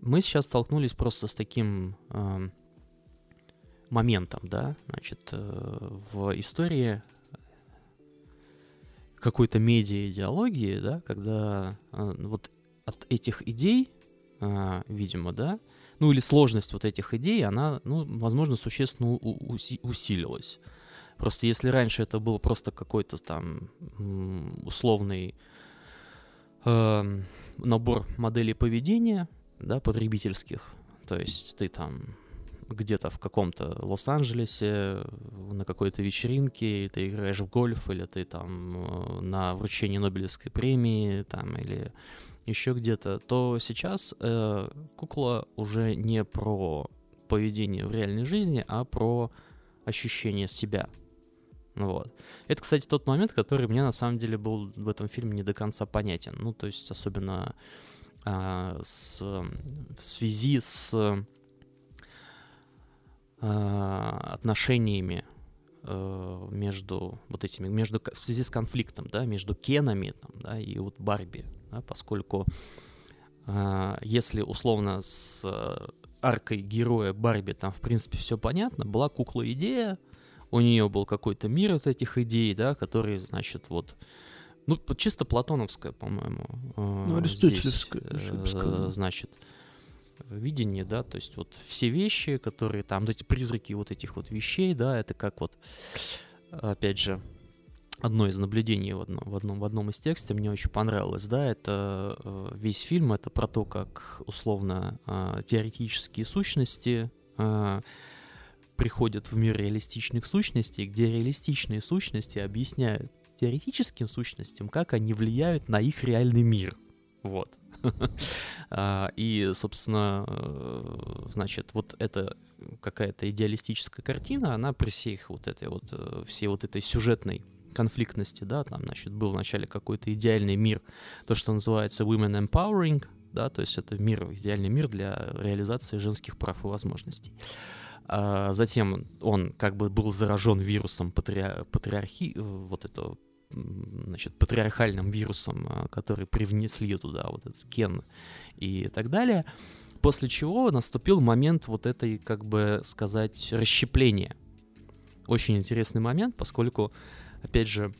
мы сейчас столкнулись просто с таким а, моментом, да, значит, э, в истории какой-то медиа-идеологии, да, когда а, вот от этих идей, видимо, да, ну или сложность вот этих идей, она, ну, возможно, существенно усилилась. Просто если раньше это был просто какой-то там условный э, набор моделей поведения, да, потребительских, то есть ты там где-то в каком-то Лос-Анджелесе на какой-то вечеринке, ты играешь в гольф, или ты там э, на вручении Нобелевской премии, там, или еще где-то, то сейчас э, кукла уже не про поведение в реальной жизни, а про ощущение себя. Вот. Это, кстати, тот момент, который мне на самом деле был в этом фильме не до конца понятен. Ну, то есть, особенно э, с, в связи с э, отношениями э, между вот этими, между, в связи с конфликтом, да, между Кенами там, да, и вот Барби, да, поскольку э, если условно с э, аркой героя Барби там в принципе все понятно, была кукла идея, у нее был какой-то мир вот этих идей, да, которые, значит, вот, ну, чисто платоновская, по-моему. Э, ну, аристотелевская, э, значит, видение, да, то есть вот все вещи, которые там, вот эти призраки вот этих вот вещей, да, это как вот, опять же, одно из наблюдений в одном, в одном, в одном из текстов мне очень понравилось, да, это э, весь фильм, это про то, как условно э, теоретические сущности э, приходят в мир реалистичных сущностей, где реалистичные сущности объясняют теоретическим сущностям, как они влияют на их реальный мир. Вот. А, и, собственно, э, значит, вот эта какая-то идеалистическая картина, она при всех вот этой вот, э, всей вот этой сюжетной конфликтности, да, там, значит, был вначале какой-то идеальный мир, то, что называется women empowering, да, то есть это мир, идеальный мир для реализации женских прав и возможностей. А затем он как бы был заражен вирусом патри... патриархии, вот этого значит, патриархальным вирусом, а, который привнесли туда вот этот кен и так далее. После чего наступил момент вот этой, как бы сказать, расщепления. Очень интересный момент, поскольку, опять же,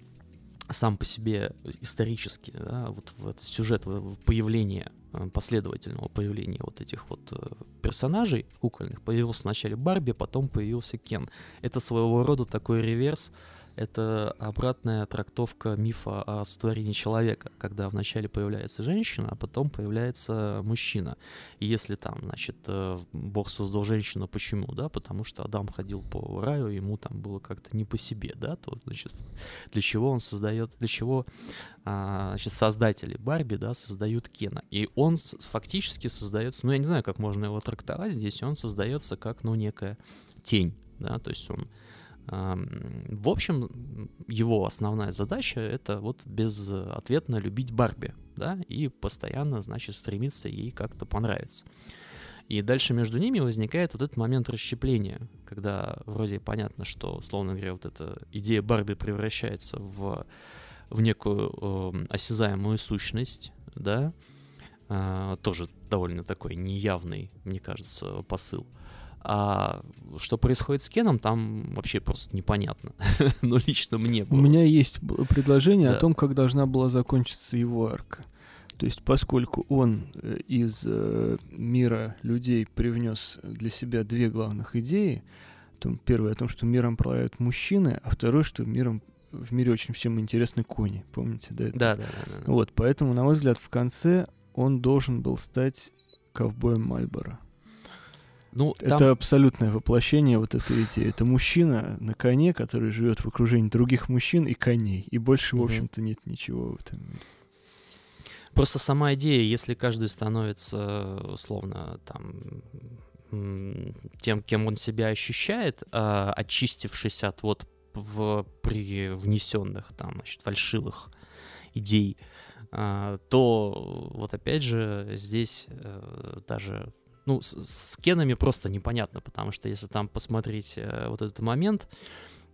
сам по себе исторически, да, вот в этот сюжет, появление, э, последовательного появления вот этих вот э, персонажей кукольных, появился вначале Барби, потом появился Кен. Это своего рода такой реверс это обратная трактовка мифа о сотворении человека, когда вначале появляется женщина, а потом появляется мужчина. И если там, значит, э, Бог создал женщину, почему, да, потому что Адам ходил по раю, ему там было как-то не по себе, да, то, значит, для чего он создает, для чего, а, значит, создатели Барби, да, создают Кена. И он фактически создается, ну, я не знаю, как можно его трактовать здесь, он создается как, ну, некая тень, да, то есть он в общем, его основная задача — это вот безответно любить Барби, да, и постоянно, значит, стремиться ей как-то понравиться. И дальше между ними возникает вот этот момент расщепления, когда вроде понятно, что, условно говоря, вот эта идея Барби превращается в, в некую э, осязаемую сущность, да, э, тоже довольно такой неявный, мне кажется, посыл. А что происходит с Кеном, там вообще просто непонятно. Но лично мне было. У меня есть предложение да. о том, как должна была закончиться его арка. То есть, поскольку он э, из э, мира людей привнес для себя две главных идеи, то первое о том, что миром правят мужчины, а второе, что миром в мире очень всем интересны кони. Помните, да? Это? Да, да, да, да. Вот, поэтому, на мой взгляд, в конце он должен был стать ковбоем Мальборо. Ну, там... Это абсолютное воплощение вот этой идеи. Это мужчина на коне, который живет в окружении других мужчин и коней. И больше, в общем-то, нет ничего в этом мире. Просто сама идея, если каждый становится, условно, там, тем, кем он себя ощущает, а, очистившись от вот в, при внесенных там, значит, фальшивых идей, а, то вот опять же здесь э, даже ну, с, с Кенами просто непонятно, потому что если там посмотреть э, вот этот момент,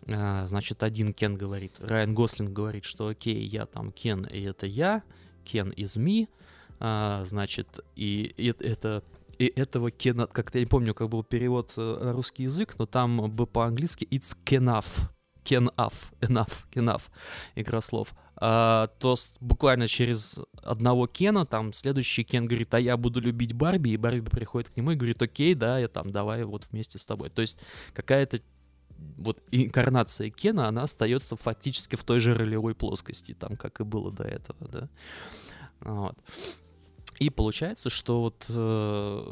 э, значит, один Кен говорит, Райан Гослинг говорит, что окей, я там Кен, и это я, Кен из Ми, э, значит, и, и это и этого Кена, как-то я не помню, как был перевод э, на русский язык, но там бы по-английски it's Kenaf, Kenaf, enough, Kenaf, игра слов а, то буквально через одного Кена, там, следующий Кен говорит, а я буду любить Барби, и Барби приходит к нему и говорит, окей, да, я там, давай вот вместе с тобой. То есть какая-то вот инкарнация Кена, она остается фактически в той же ролевой плоскости, там, как и было до этого, да. Вот. И получается, что вот э,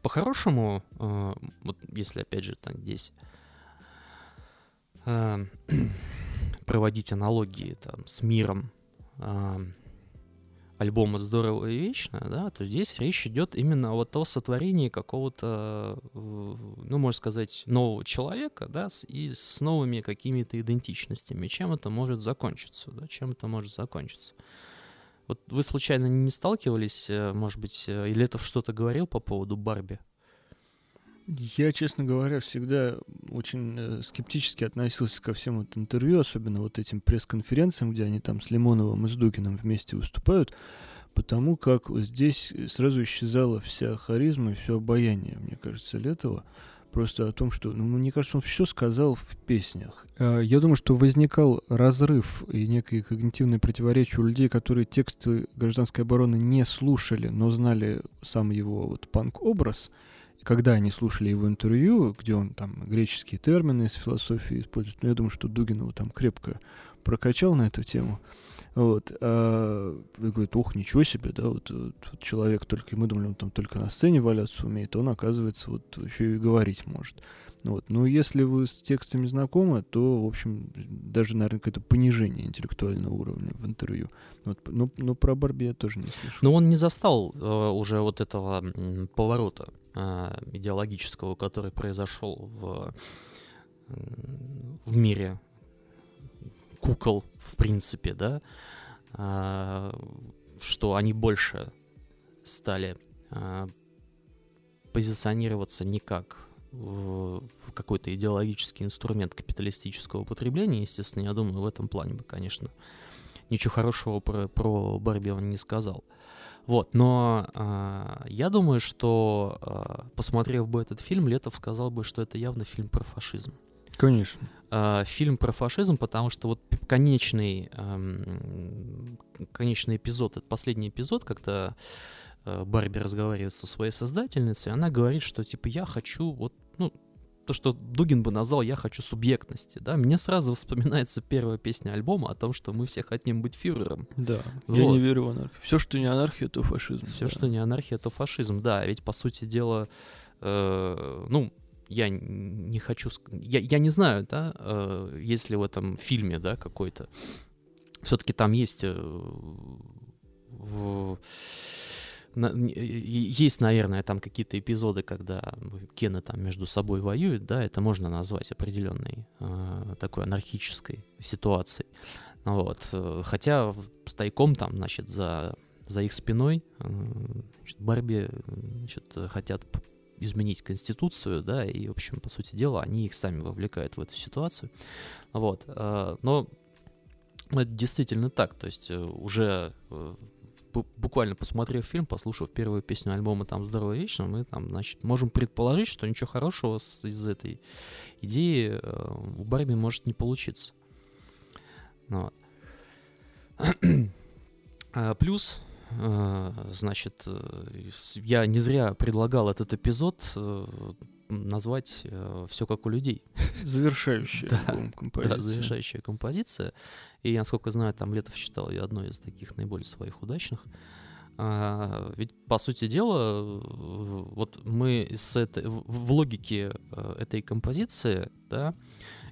по-хорошему, э, вот если опять же там здесь э, проводить аналогии там, с миром э, альбома «Здорово и вечно», да, то здесь речь идет именно вот о сотворении какого-то, ну, можно сказать, нового человека, да, с, и с новыми какими-то идентичностями. Чем это может закончиться, да, чем это может закончиться. Вот вы случайно не сталкивались, э, может быть, э, или это что-то говорил по поводу Барби? Я, честно говоря, всегда очень э, скептически относился ко всем вот интервью, особенно вот этим пресс-конференциям, где они там с Лимоновым и с Дукиным вместе выступают, потому как здесь сразу исчезала вся харизма и все обаяние, мне кажется, Летова. Просто о том, что, ну, мне кажется, он все сказал в песнях. А, я думаю, что возникал разрыв и некое когнитивное противоречие у людей, которые тексты гражданской обороны не слушали, но знали сам его вот панк-образ — когда они слушали его интервью, где он там греческие термины из философии использует, ну, я думаю, что Дугин его там крепко прокачал на эту тему. Вот. А, и говорит, ох, ничего себе, да, вот, вот, человек только, мы думали, он там только на сцене валяться умеет, он, оказывается, вот еще и говорить может. Вот. Но если вы с текстами знакомы, то, в общем, даже, наверное, какое-то понижение интеллектуального уровня в интервью. Вот. Но, но про Барби я тоже не слышал. Но он не застал э, уже вот этого поворота э, идеологического, который произошел в, в мире кукол, в принципе, да, э, что они больше стали э, позиционироваться не как какой-то идеологический инструмент капиталистического употребления, естественно, я думаю, в этом плане бы, конечно, ничего хорошего про, про Барби он не сказал. Вот, но э, я думаю, что э, посмотрев бы этот фильм, Летов сказал бы, что это явно фильм про фашизм. Конечно. э, фильм про фашизм, потому что вот конечный, эм, конечный эпизод, это последний эпизод, когда э, Барби разговаривает со своей создательницей, она говорит, что типа я хочу вот, ну, то, что Дугин бы назвал «я хочу субъектности», да, мне сразу вспоминается первая песня альбома о том, что мы все хотим быть фюрером. Да. Я Вот. не верю в анархию. Все, что не анархия, то фашизм. Все, да. что не анархия, то фашизм. Да, ведь по сути дела, э, ну, я не хочу, я, я не знаю, да, э, есть ли в этом фильме, да, какой-то. Все-таки там есть, э, в- есть, наверное, там какие-то эпизоды, когда Кены там между собой воюют, да, это можно назвать определенной э, такой анархической ситуацией. Ну Вот. э, Хотя с тайком там, значит, за, за их спиной значит, Барби значит, хотят изменить конституцию, да, и, в общем, по сути дела, они их сами вовлекают в эту ситуацию. Вот. э, Но это действительно так, то есть э, уже буквально посмотрев фильм, послушав первую песню альбома там «Здорово вечно», мы там, значит, можем предположить, что ничего хорошего из этой идеи э, у Барби может не получиться. Ну вот. А, Плюс, э, значит, э, я не зря предлагал этот эпизод э, назвать все как у людей. Завершающая Да, композиция. Да, завершающая композиция. И, насколько знаю, там Летов считал ее одной из таких наиболее своих удачных. А, ведь, по сути дела, э, вот мы с этой, в, в логике э, этой композиции, да,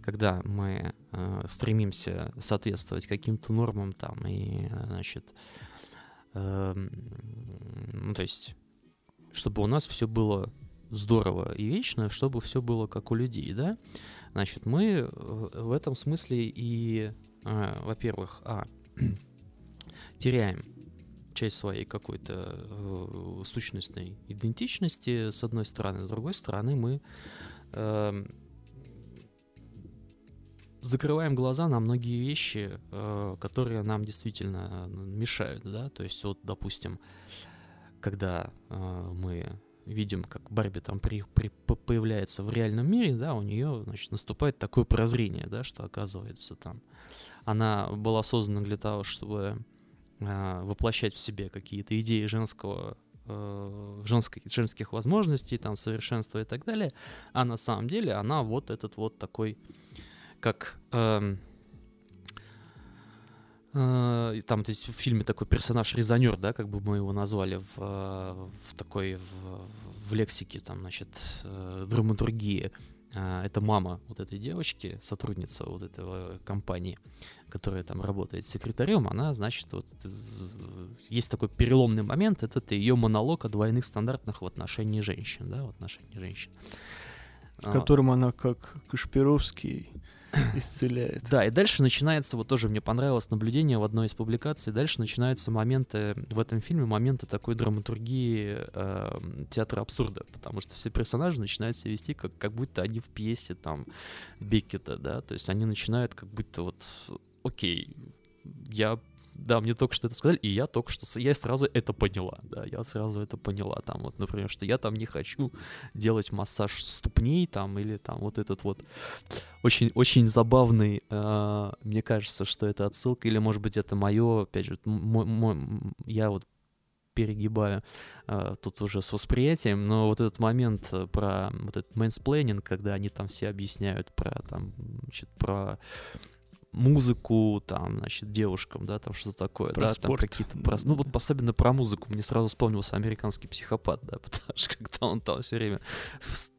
когда мы э, стремимся соответствовать каким-то нормам там и, э, значит, эм, ну, то есть, чтобы у нас все было здорово и вечно, чтобы все было как у людей, да, значит, мы э, в этом смысле и, э, во-первых, а, теряем часть своей какой-то э, сущностной идентичности, с одной стороны, с другой стороны, мы эм, закрываем глаза на многие вещи, э, которые нам действительно э, мешают, да, то есть вот, допустим, когда э, мы видим, как Барби там при, при- по- появляется в реальном мире, да, у нее, значит, наступает такое прозрение, да, что оказывается там. Она была создана для того, чтобы э, воплощать в себе какие-то идеи женского э, женской, женских возможностей, там, совершенства и так далее, а на самом деле она вот этот вот такой, как э, там, то есть в фильме такой персонаж-резонер, да, как бы мы его назвали в, э, в такой, в, в лексике, там, значит, э, драматургии. Э, Это мама вот этой девочки, сотрудница вот этого компании, которая там работает секретарем, она, значит, вот э, есть такой переломный момент, это ее монолог о двойных стандартах в отношении женщин, да, в отношении женщин. А, Которым она как Кашпировский исцеляет. Да, и дальше начинается, вот тоже мне понравилось наблюдение в одной из публикаций, дальше начинаются моменты в этом фильме, моменты такой драматургии э, театра абсурда, потому что все персонажи начинают себя вести, как, как будто они в пьесе там Беккета, да, то есть они начинают как будто вот, окей, я да, мне только что это сказали, и я только что, я сразу это поняла, да, я сразу это поняла, там вот, например, что я там не хочу делать массаж ступней, там, или там вот этот вот очень, очень забавный, э, мне кажется, что это отсылка, или, может быть, это мое, опять же, мой- мой- я вот перегибаю э, тут уже с восприятием, но вот этот момент э, про вот этот менсплейнинг, когда они там все объясняют про там, значит, про музыку, там, значит, девушкам, да, там что-то такое, Про да, там спорт. какие-то, про- ну вот особенно про музыку, мне сразу вспомнился американский психопат, да, потому что когда он там все время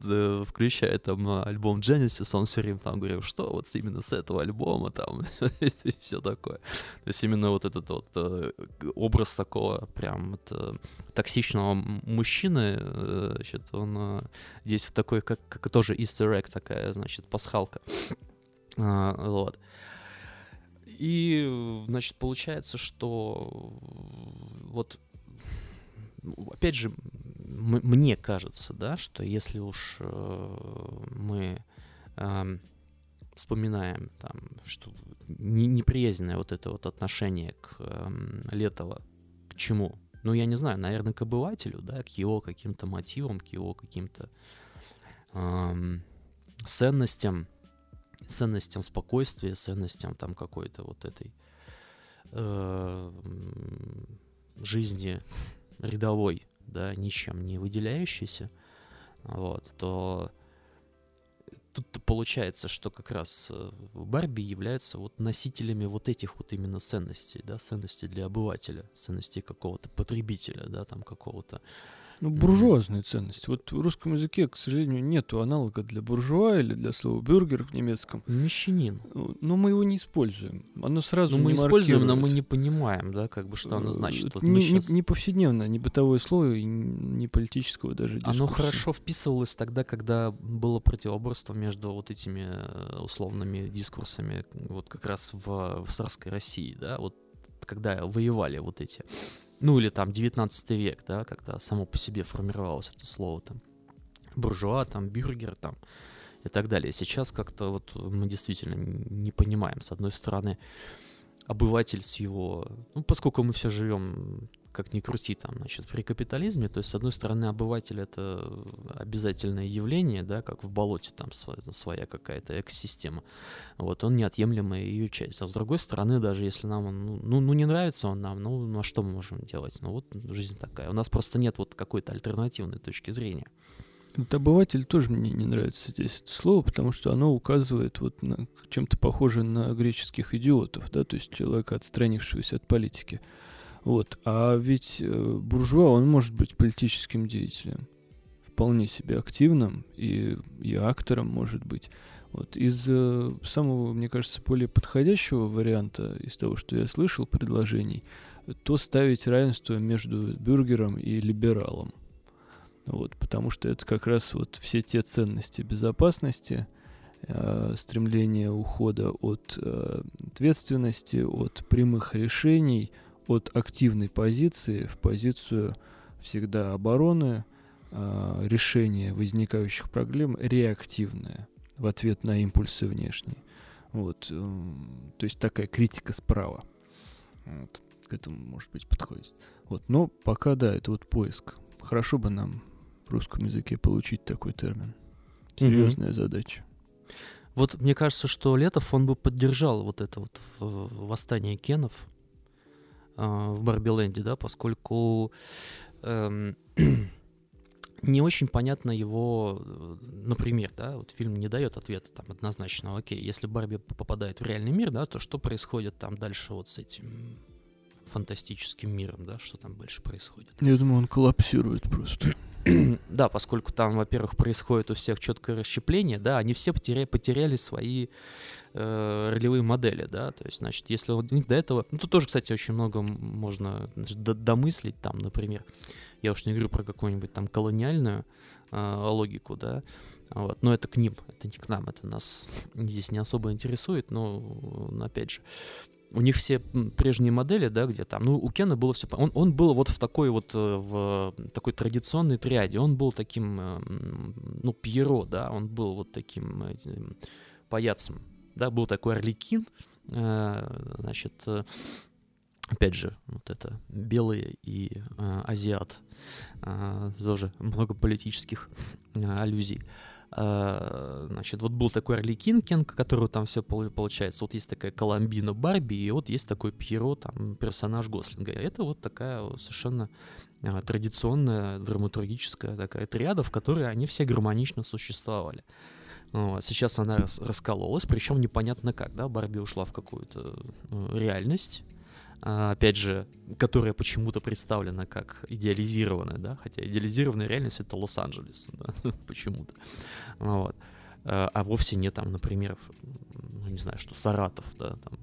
э, включает там э, альбом Genesis, он все время там говорил, что вот именно с этого альбома там и все такое. То есть именно вот этот вот э, образ такого прям вот, э, токсичного мужчины, э, значит, он здесь такой, как, как тоже easter egg такая, значит, пасхалка. А, вот. И, э, значит, получается, что э, вот, ну, опять же, мне кажется, да, что если уж э, мы эм, вспоминаем, там, что не- неприязненное вот это вот отношение к эм, Летова, к чему? Ну, я не знаю, наверное, к обывателю, да, к его каким-то мотивам, к его каким-то эм, ценностям, ценностям спокойствия, ценностям там какой-то вот этой э, жизни рядовой, да, ничем не выделяющейся, вот, то тут получается, что как раз э, Барби являются вот носителями вот этих вот именно ценностей, да, ценностей для обывателя, ценностей какого-то потребителя, да, там какого-то ну, буржуазные ценности. Вот в русском языке, к сожалению, нету аналога для буржуа или для слова бюргер в немецком. Мещанин. Но мы его не используем. Оно сразу ну, мы не используем, но мы не понимаем, да, как бы, что оно э, значит. Вот не, сейчас... не, не повседневно, не бытовое слово, не политического даже дискурса. Оно хорошо вписывалось тогда, когда было противоборство между вот этими э, условными дискурсами, вот как раз в, в царской России, да, вот когда воевали вот эти ну или там 19 век, да, когда само по себе формировалось это слово там, буржуа, там, бюргер, там, и так далее. Сейчас как-то вот мы действительно не понимаем, с одной стороны, обыватель с его... Ну, поскольку мы все живем как ни крути там, значит, при капитализме, то есть, с одной стороны, обыватель это обязательное явление, да, как в болоте там своя, какая-то экосистема, вот, он неотъемлемая ее часть, а с другой стороны, даже если нам он, ну, ну, ну, не нравится он нам, ну, ну, а что мы можем делать? Ну, вот жизнь такая, у нас просто нет вот какой-то альтернативной точки зрения. Вот обыватель тоже мне не нравится здесь это слово, потому что оно указывает вот чем-то похоже на греческих идиотов, да, то есть человека, отстранившегося от политики. Вот. А ведь э, буржуа, он может быть политическим деятелем, вполне себе активным и, и актором может быть. Вот. Из э, самого, мне кажется, более подходящего варианта, из того, что я слышал, предложений, то ставить равенство между бюргером и либералом. Вот, потому что это как раз вот все те ценности безопасности, э, стремление ухода от э, ответственности, от прямых решений – от активной позиции в позицию всегда обороны, э, решения возникающих проблем реактивное в ответ на импульсы внешние. Вот, то есть такая критика справа. Вот, к этому, может быть, подходит. Вот, но пока, да, это вот поиск. Хорошо бы нам в русском языке получить такой термин. Серьезная угу. задача. Вот мне кажется, что Летов, он бы поддержал вот это вот восстание кенов, а, в Барбиленде, да, поскольку эм, не очень понятно его, э, например, да, вот фильм не дает ответа там однозначно, окей, если Барби попадает в реальный мир, да, то что происходит там дальше вот с этим фантастическим миром, да, что там дальше происходит? Я думаю, он коллапсирует просто. да, поскольку там, во-первых, происходит у всех четкое расщепление, да, они все потеряли, потеряли свои э, ролевые модели, да, то есть, значит, если у них до этого, ну, тут тоже, кстати, очень много можно значит, домыслить, там, например, я уж не говорю про какую-нибудь там колониальную э, логику, да, вот, но это к ним, это не к нам, это нас здесь не особо интересует, но, опять же, у них все прежние модели, да, где там, ну, у Кена было все, он, он был вот в такой вот, э, в такой традиционной триаде, он был таким, э, ну, Пьеро, да, он был вот таким этим, паяцем, да, был такой Орликин, э, значит, опять же, вот это белый и азиат, тоже много политических аллюзий. А, значит, вот был такой Орликин Кенка, которого там все получается. Вот есть такая Коломбина Барби, и вот есть такой Пьеро, там, персонаж Гослинга. Это вот такая совершенно а, традиционная драматургическая такая триада, в которой они все гармонично существовали. Сейчас она рас раскололась, причем непонятно как, да, Барби ушла в какую-то э, реальность, опять же, которая почему-то представлена как идеализированная, да, хотя идеализированная реальность это Лос-Анджелес, да, почему-то, вот, а, а вовсе не там, например, ну, не знаю, что Саратов, да, там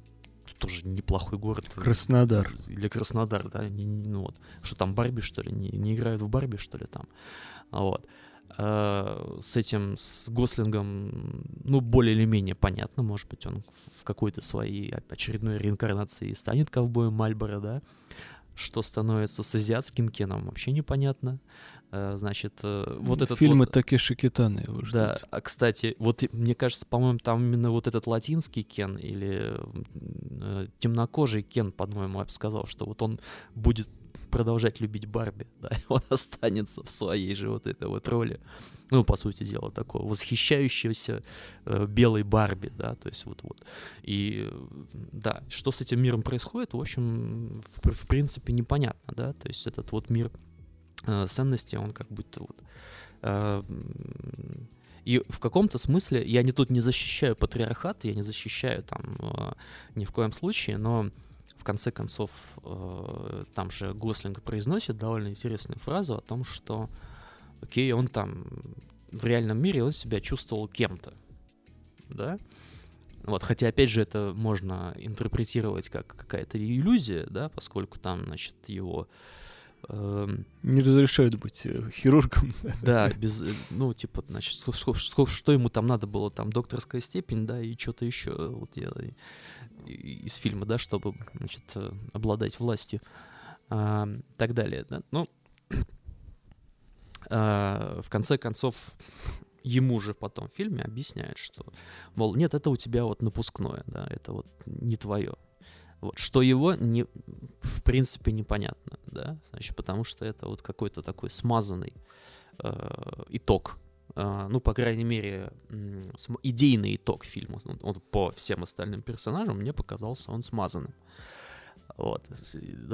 тоже неплохой город. Краснодар. Или Краснодар, да, ну вот, что там Барби, что ли, не, не играют в Барби, что ли, там, вот. Э, с этим, с Гослингом, ну, более или менее понятно, может быть, он в какой-то своей очередной реинкарнации станет ковбоем Мальборо, да, что становится с азиатским Кеном, вообще непонятно. Э, значит, э, вот этот Фильмы вот... Такеши Китана его ждут. Да, а, кстати, вот мне кажется, по-моему, там именно вот этот латинский Кен или темнокожий Кен, по-моему, я бы сказал, что вот он будет продолжать любить Барби, да, и он останется в своей же вот этой вот роли, ну, по сути дела, такого восхищающегося э, белой Барби, да, то есть вот вот. И да, что с этим миром происходит, в общем, в, в принципе, непонятно, да, то есть этот вот мир э, ценностей, он как будто вот э, и в каком-то смысле я не тут не защищаю патриархат, я не защищаю там э, ни в коем случае, но в конце концов э, там же Гослинг произносит довольно интересную фразу о том, что окей, он там в реальном мире он себя чувствовал кем-то, да, вот, хотя, опять же, это можно интерпретировать как какая-то иллюзия, да, поскольку там, значит, его эм, Не разрешают быть э, хирургом. да, без, э, ну, типа, значит, ско- ско- что ему там надо было, там, докторская степень, да, и что-то еще, вот я из фильма, да, чтобы, значит, э, обладать властью, а, так далее, да, ну, а, в конце концов, ему же потом в фильме объясняют, что, мол, нет, это у тебя вот напускное, да, это вот не твое. Вот, что его не, в принципе непонятно, да, значит, потому что это вот какой-то такой смазанный э, итог. Э, ну, по крайней мере, идейный итог фильма. Он, по всем остальным персонажам мне показался он смазанным. Вот.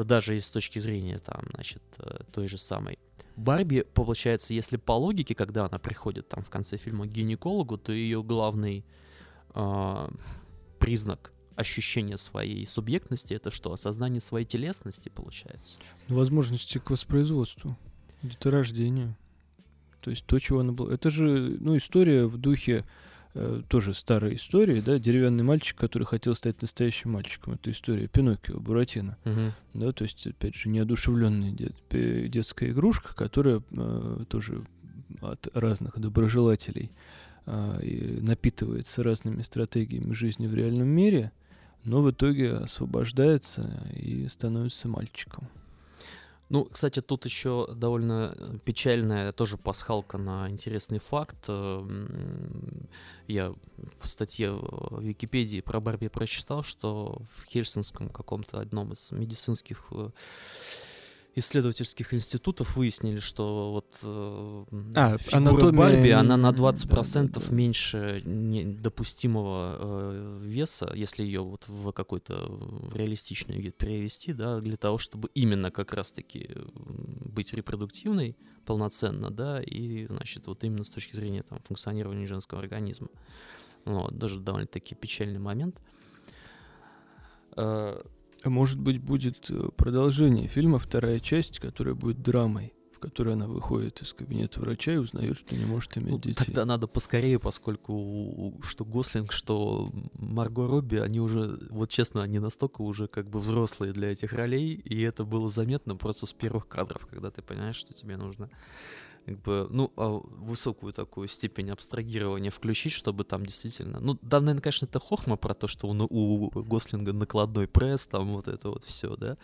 Даже с точки зрения там, значит, э, той же самой Барби, получается, если по логике, когда она приходит там в конце фильма к гинекологу, то ее главный э, признак ощущения своей субъектности это что? Осознание своей телесности, получается. Возможности к воспроизводству, деторождению. То есть то, чего она была. Это же, ну, история в духе э, тоже старой истории, да, деревянный мальчик, который хотел стать настоящим мальчиком. Это история Пиноккио, Буратино. Да, то есть, опять же, неодушевленная дет- детская игрушка, которая э, тоже от разных доброжелателей и напитывается разными стратегиями жизни в реальном мире, но в итоге освобождается и становится мальчиком. Ну, кстати, тут еще довольно э, печальная тоже пасхалка на интересный факт. Э, м, Я в статье в Википедии про Барби прочитал, что в Хельсинском каком-то одном из медицинских э, исследовательских институтов выяснили, что вот э, А, фигура анатомия, Барби, она на м, да, 20% да, да. меньше допустимого э, веса, если ее вот в какой-то в реалистичный вид перевести, да, для того, чтобы именно как раз-таки быть репродуктивной полноценно, да, и, значит, вот именно с точки зрения там функционирования женского организма. Вот, даже довольно-таки печальный момент. Э, может быть, будет э, продолжение фильма, вторая часть, которая будет драмой, в которой она выходит из кабинета врача и узнает, что не может иметь Ну, детей. тогда надо поскорее, поскольку что Гослинг, что Марго Робби, они уже, вот честно, они настолько уже как бы взрослые для этих ролей, и это было заметно просто с первых кадров, когда ты понимаешь, что тебе нужно как бы, ну, а, высокую такую степень абстрагирования включить, чтобы там действительно... Ну, да, наверное, конечно, это хохма про то, что у, на- у Гослинга накладной пресс, там вот это вот все, да.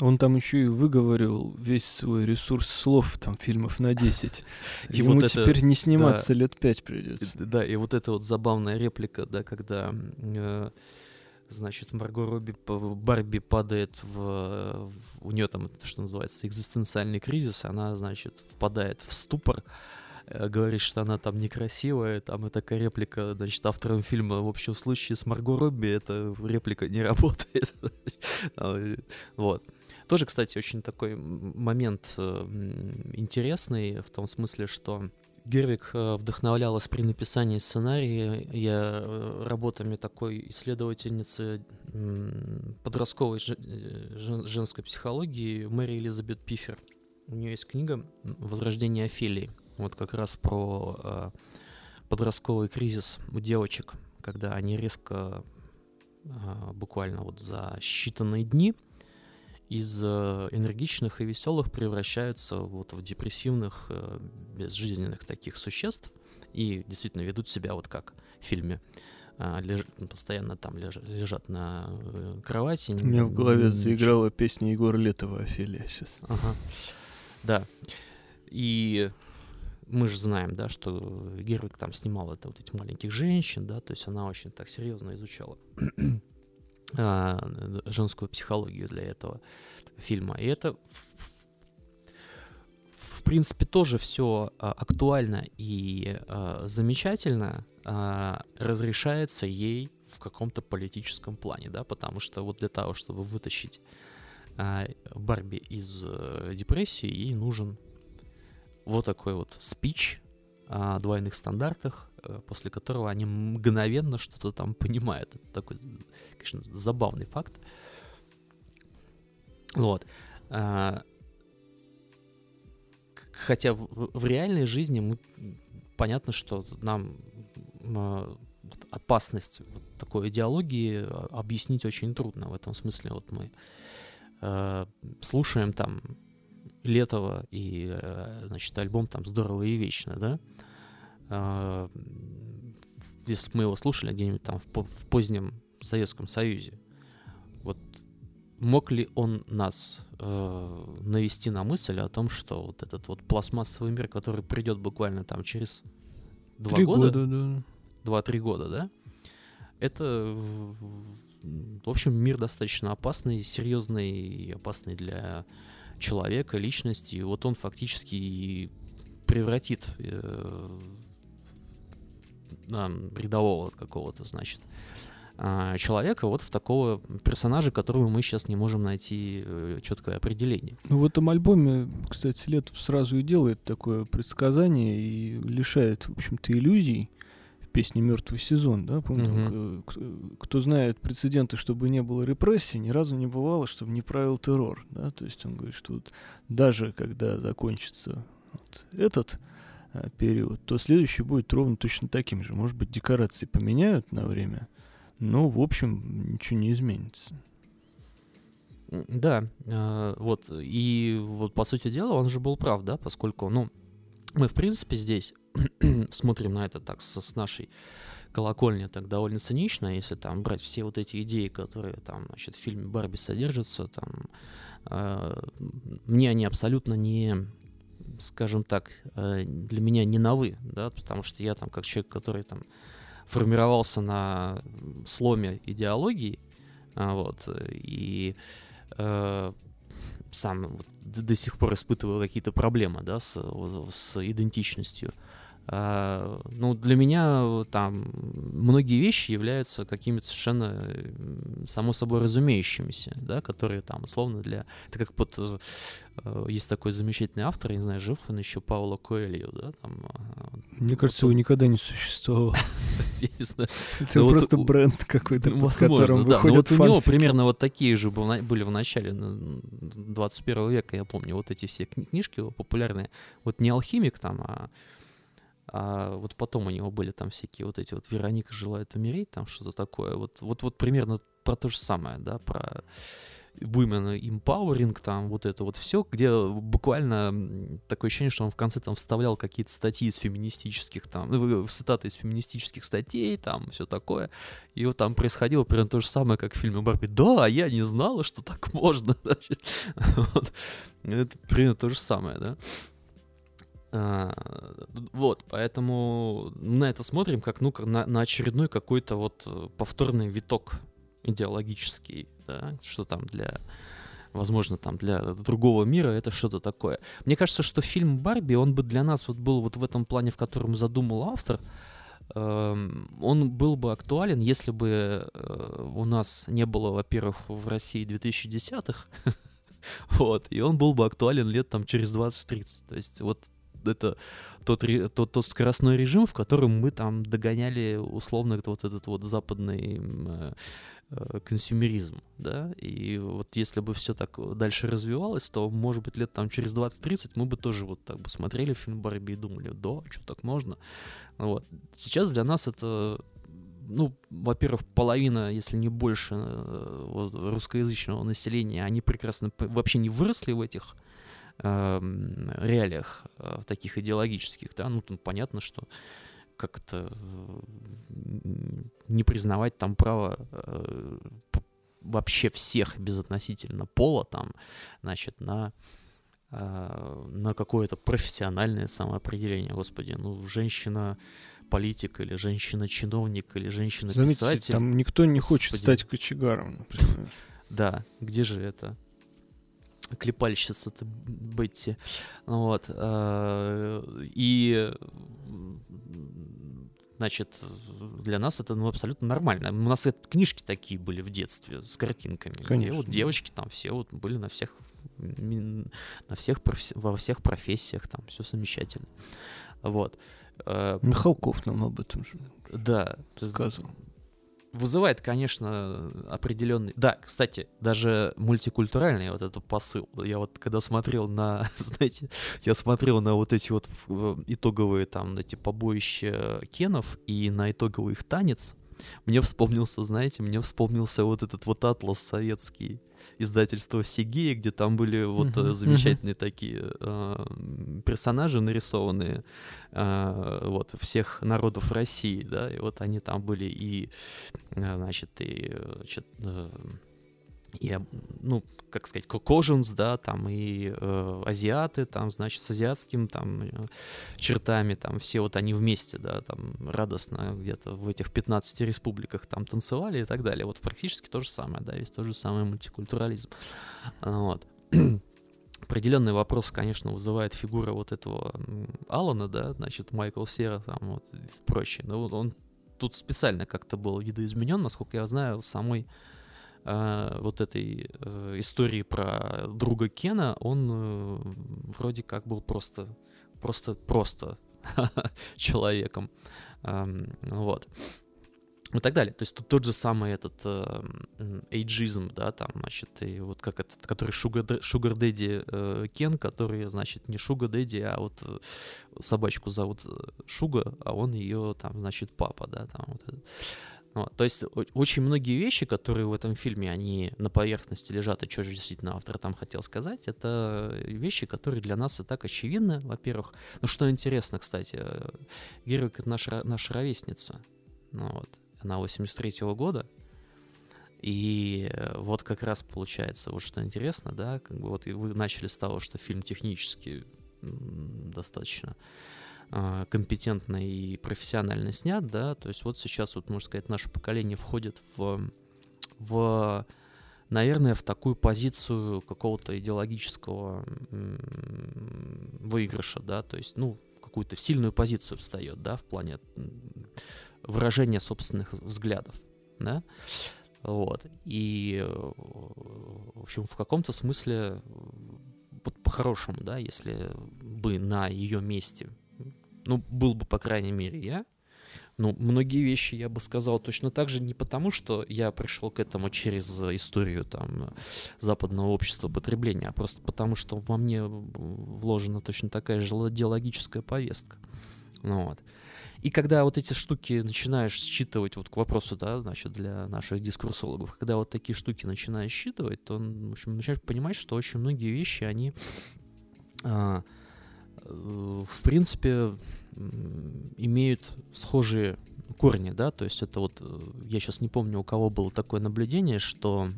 Он там еще и выговорил весь свой ресурс слов, там, фильмов на 10. И Ему вот это- теперь не сниматься лет пять придется. Д- Да, и вот эта вот забавная реплика, да, когда, э, значит, Марго Робби, Барби падает в, в- у нее там, что называется, экзистенциальный кризис, она, значит, впадает в ступор, э, говорит, что она там некрасивая, там и такая реплика, значит, автором фильма, в общем случае с Марго Робби эта реплика не работает. А, Вот. Тоже, кстати, очень такой момент э, интересный в том смысле, что Гервик э, вдохновлялась при написании сценария я э, работами такой исследовательницы подростковой э, жен- женской психологии Мэри Элизабет Пифер. У нее есть книга «Возрождение Офелии». Вот как раз про подростковый кризис у девочек, когда они резко, буквально вот за считанные дни, из э, энергичных и веселых превращаются вот в депрессивных, э, безжизненных таких существ и действительно ведут себя вот как в фильме. А, леж- постоянно там леж- лежат на э, кровати. У меня в голове заиграла песня Егора Летова «Офелия» сейчас. Ага. Да. и мы же знаем, да, что Гервик там снимал это вот этих маленьких женщин, да, то есть она очень так серьезно изучала женскую психологию для этого фильма. И это, в, в принципе, тоже все а, актуально и а, замечательно а, разрешается ей в каком-то политическом плане, да, потому что вот для того, чтобы вытащить а, Барби из а, депрессии, ей нужен вот такой вот спич о двойных стандартах, э, после которого они мгновенно что-то там понимают. Это такой, конечно, забавный факт. Вот. А, хотя в, в реальной жизни мы понятно, что нам а, опасность вот такой идеологии а, объяснить очень трудно. В этом смысле вот мы э, слушаем там Летова и, э, значит, альбом там «Здорово и вечно», да? А, если бы мы его слушали где-нибудь там в, в позднем Советском Союзе, вот мог ли он нас э, навести на мысль о том, что вот этот вот пластмассовый мир, который придет буквально там через два года, года да. два-три года, да, это, в общем, мир достаточно опасный, серьезный и опасный для человека, личности, вот он фактически превратит э, рядового какого-то, значит, э, человека вот в такого персонажа, которого мы сейчас не можем найти э, четкое определение. Ну, в этом альбоме, кстати, Летов сразу и делает такое предсказание и лишает, в общем-то, иллюзий песни «Мертвый сезон», да, помню, угу. кто знает прецеденты, чтобы не было репрессий, ни разу не бывало, чтобы не правил террор, да, то есть он говорит, что вот даже когда закончится вот этот а, период, то следующий будет ровно точно таким же. Может быть, декорации поменяют на время, но, в общем, ничего не изменится. Да, э, вот, и вот, по сути дела, он же был прав, да, поскольку, ну, мы, в принципе, здесь смотрим на это так с, с нашей колокольни так довольно цинично, если там брать все вот эти идеи, которые там, значит, в фильме Барби содержатся, там, э, мне они абсолютно не, скажем так, э, для меня не новы, да, потому что я там как человек, который там формировался на сломе идеологии, э, вот, и э, сам вот, до сих пор испытываю какие-то проблемы, да, с, с идентичностью. А, ну, для меня там многие вещи являются какими-то совершенно само собой разумеющимися, да, которые там условно для... Это как вот э, есть такой замечательный автор, я не знаю, жив он еще, Пауло Коэльо, да, там... А, Мне кажется, его никогда не существовало. Это ну, просто бренд какой-то, Возможно, да. Но вот у него примерно вот такие же были в начале 21 века, я помню, вот эти все книжки популярные. Вот не алхимик там, а а вот потом у него были там всякие вот эти вот «Вероника желает умереть», там что-то такое. Вот, вот, вот примерно про то же самое, да, про women empowering, там вот это вот все, где буквально такое ощущение, что он в конце там вставлял какие-то статьи из феминистических, там, ну, цитаты из феминистических статей, там, все такое. И вот там происходило примерно то же самое, как в фильме Барби. Да, я не знала, что так можно. Это примерно то же самое, да. А, вот, поэтому на это смотрим как ну на, на очередной какой-то вот э, повторный виток идеологический, да, что там для, возможно, там для другого мира это что-то такое. Мне кажется, что фильм Барби, он бы для нас вот был вот в этом плане, в котором задумал автор, эм, он был бы актуален, если бы э, у нас не было, во-первых, в России 2010-х, вот, и он был бы актуален лет там через 20-30. То есть вот это тот, тот, тот скоростной режим, в котором мы там догоняли условно вот этот вот западный э, э, консюмеризм, да, и вот если бы все так дальше развивалось, то, может быть, лет там через 20-30 мы бы тоже вот так бы смотрели фильм Барби и думали, да, что так можно, вот. Сейчас для нас это ну, во-первых, половина, если не больше, э, вот, русскоязычного населения, они прекрасно вообще не выросли в этих э, реалиях э, таких идеологических, да, ну, ну понятно, что как то не признавать там право э, вообще всех безотносительно пола там, значит, на а, на какое-то профессиональное самоопределение. Господи, ну, женщина политик или женщина-чиновник или женщина-писатель. там никто не Господи. хочет стать кочегаром, например. Да, где же это? Клепальщица-то Бетти. Вот. А, и значит, для нас это ну, абсолютно нормально. У нас это, книжки такие были в детстве с картинками. Конечно. Где вот девочки там все вот были на всех на всех во всех профессиях там все замечательно. Вот. А, Михалков нам об этом же да, сказал вызывает, конечно, определенный... Да, кстати, даже мультикультуральный вот этот посыл. Я вот когда смотрел на, знаете, я смотрел на вот эти вот итоговые там эти побоища Кенов и на итоговый их танец, мне вспомнился, знаете, мне вспомнился вот этот вот атлас советский издательства Сигея, где там были вот uh-huh, замечательные uh-huh. такие э, персонажи нарисованные э, вот всех народов России, да, и вот они там были и, э, значит, и значит, э, и, ну, как сказать, кокожинс, да, там и э, азиаты, там, значит, с азиатским там э, чертами, там все вот они вместе, да, там радостно где-то в этих 15 республиках там танцевали и так далее. Вот практически то же самое, да, весь тот же самый мультикультурализм. Вот. Определенный вопрос, конечно, вызывает фигура вот этого Алана, да, значит, Майкл Сера там вот и прочее. Но он тут специально как-то был видоизменен, насколько я знаю, в самой э, вот этой э, истории про друга Кена, он э, вроде как был просто, просто, просто человеком. Э, вот и так далее. То есть тут тот же самый этот э, эйджизм, да, там, значит, и вот как этот, который Sugar, Sugar э, Кен, который, значит, не Sugar Daddy, а вот э, собачку зовут Шуга, а он ее, там, значит, папа, да, там вот этот. То есть очень многие вещи, которые в этом фильме, они на поверхности лежат, и что же действительно автор там хотел сказать, это вещи, которые для нас и так очевидны, во-первых. Ну, что интересно, кстати, Гервик — это наша, наша ровесница. Ну, вот. Она 83-го года, и вот как раз получается, вот что интересно, да, как бы вот вы начали с того, что фильм технически достаточно компетентно и профессионально снят, да, то есть вот сейчас, вот, можно сказать, наше поколение входит в, в наверное, в такую позицию какого-то идеологического выигрыша, да, то есть, ну, в какую-то сильную позицию встает, да, в плане выражения собственных взглядов, да, вот, и, в общем, в каком-то смысле, вот по-хорошему, да, если бы на ее месте ну, был бы, по крайней мере, я. Ну, многие вещи я бы сказал точно так же, не потому, что я пришел к этому через историю там западного общества потребления, а просто потому, что во мне вложена точно такая же идеологическая повестка. Ну, вот. И когда вот эти штуки начинаешь считывать, вот к вопросу, да, значит, для наших дискурсологов, когда вот такие штуки начинаешь считывать, то, в общем, начинаешь понимать, что очень многие вещи, они а, Э, в принципе, имеют схожие корни, да, то есть это вот, э, я сейчас не помню, у кого было такое наблюдение, что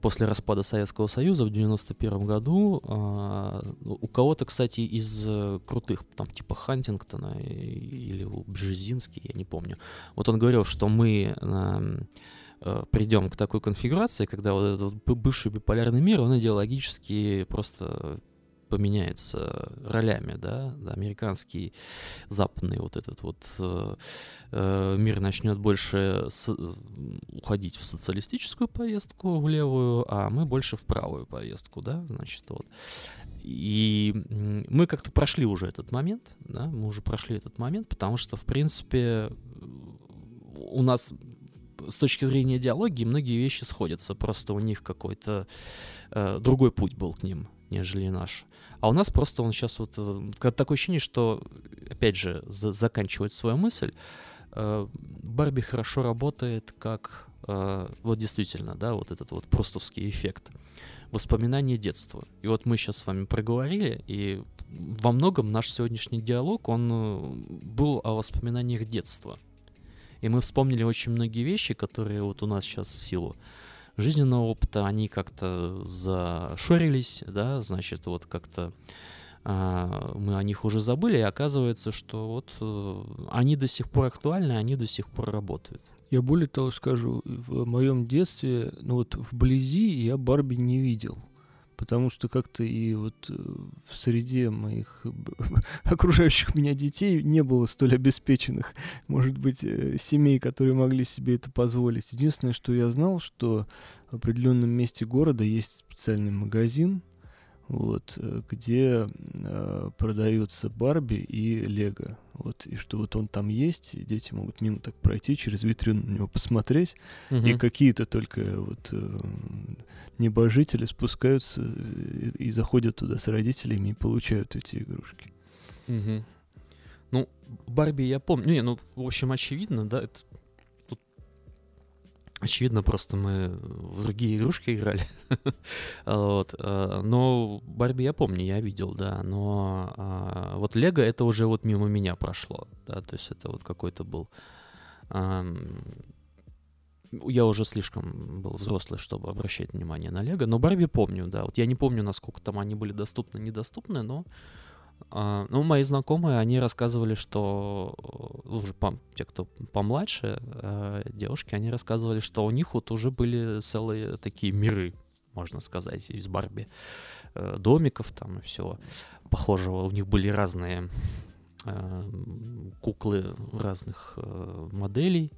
после распада Советского Союза в 91 году а, у кого-то, кстати, из э, крутых, там, типа Хантингтона или Бжезинский, я не помню, вот он говорил, что мы придем к такой конфигурации, когда вот этот бывший биполярный мир, он идеологически просто поменяется ролями, да, американский, западный вот этот вот э, э, мир начнет больше с, уходить в социалистическую повестку, в левую, а мы больше в правую повестку, да, значит, вот. И мы как-то прошли уже этот момент, да, мы уже прошли этот момент, потому что, в принципе, у нас с точки зрения идеологии многие вещи сходятся, просто у них какой-то э, другой путь был к ним, нежели наш. А у нас просто он сейчас вот... Э, такое ощущение, что, опять же, за, заканчивает свою мысль, э, Барби хорошо работает как... Э, вот действительно, да, вот этот вот простовский эффект. Воспоминания детства. И вот мы сейчас с вами проговорили, и во многом наш сегодняшний диалог, он был о воспоминаниях детства. И мы вспомнили очень многие вещи, которые вот у нас сейчас в силу жизненного опыта, они как-то зашорились, да, значит, вот как-то а, мы о них уже забыли, и оказывается, что вот э, они до сих пор актуальны, они до сих пор работают. Я более того скажу, в моем детстве, ну вот вблизи я Барби не видел потому что как-то и вот э, в среде моих окружающих меня детей не было столь обеспеченных, может быть, э, семей, которые могли себе это позволить. Единственное, что я знал, что в определенном месте города есть специальный магазин, вот, э, где э, продаются Барби и Лего. Вот, и что вот он там есть, и дети могут мимо так пройти, через витрину на него посмотреть, угу. и какие-то только вот э, небожители спускаются и, и заходят туда с родителями и получают эти игрушки. Угу. Ну, Барби я помню. Не, ну, в общем, очевидно, да, это Очевидно, просто мы в другие игрушки играли. вот. Э, но Барби я помню, я видел, да. Но а, вот Лего это уже вот мимо меня прошло. Да, то есть это вот какой-то был... Я уже слишком был взрослый, чтобы обращать внимание на Лего. Но Барби помню, да. Вот я не помню, насколько там они были доступны, недоступны, но а, ну, мои знакомые, они рассказывали, что э, уже по, те, кто помладше, э, девушки, они рассказывали, что у них вот уже были целые такие миры, можно сказать, из Барби. Э, домиков там и всего похожего. У них были разные куклы разных моделей,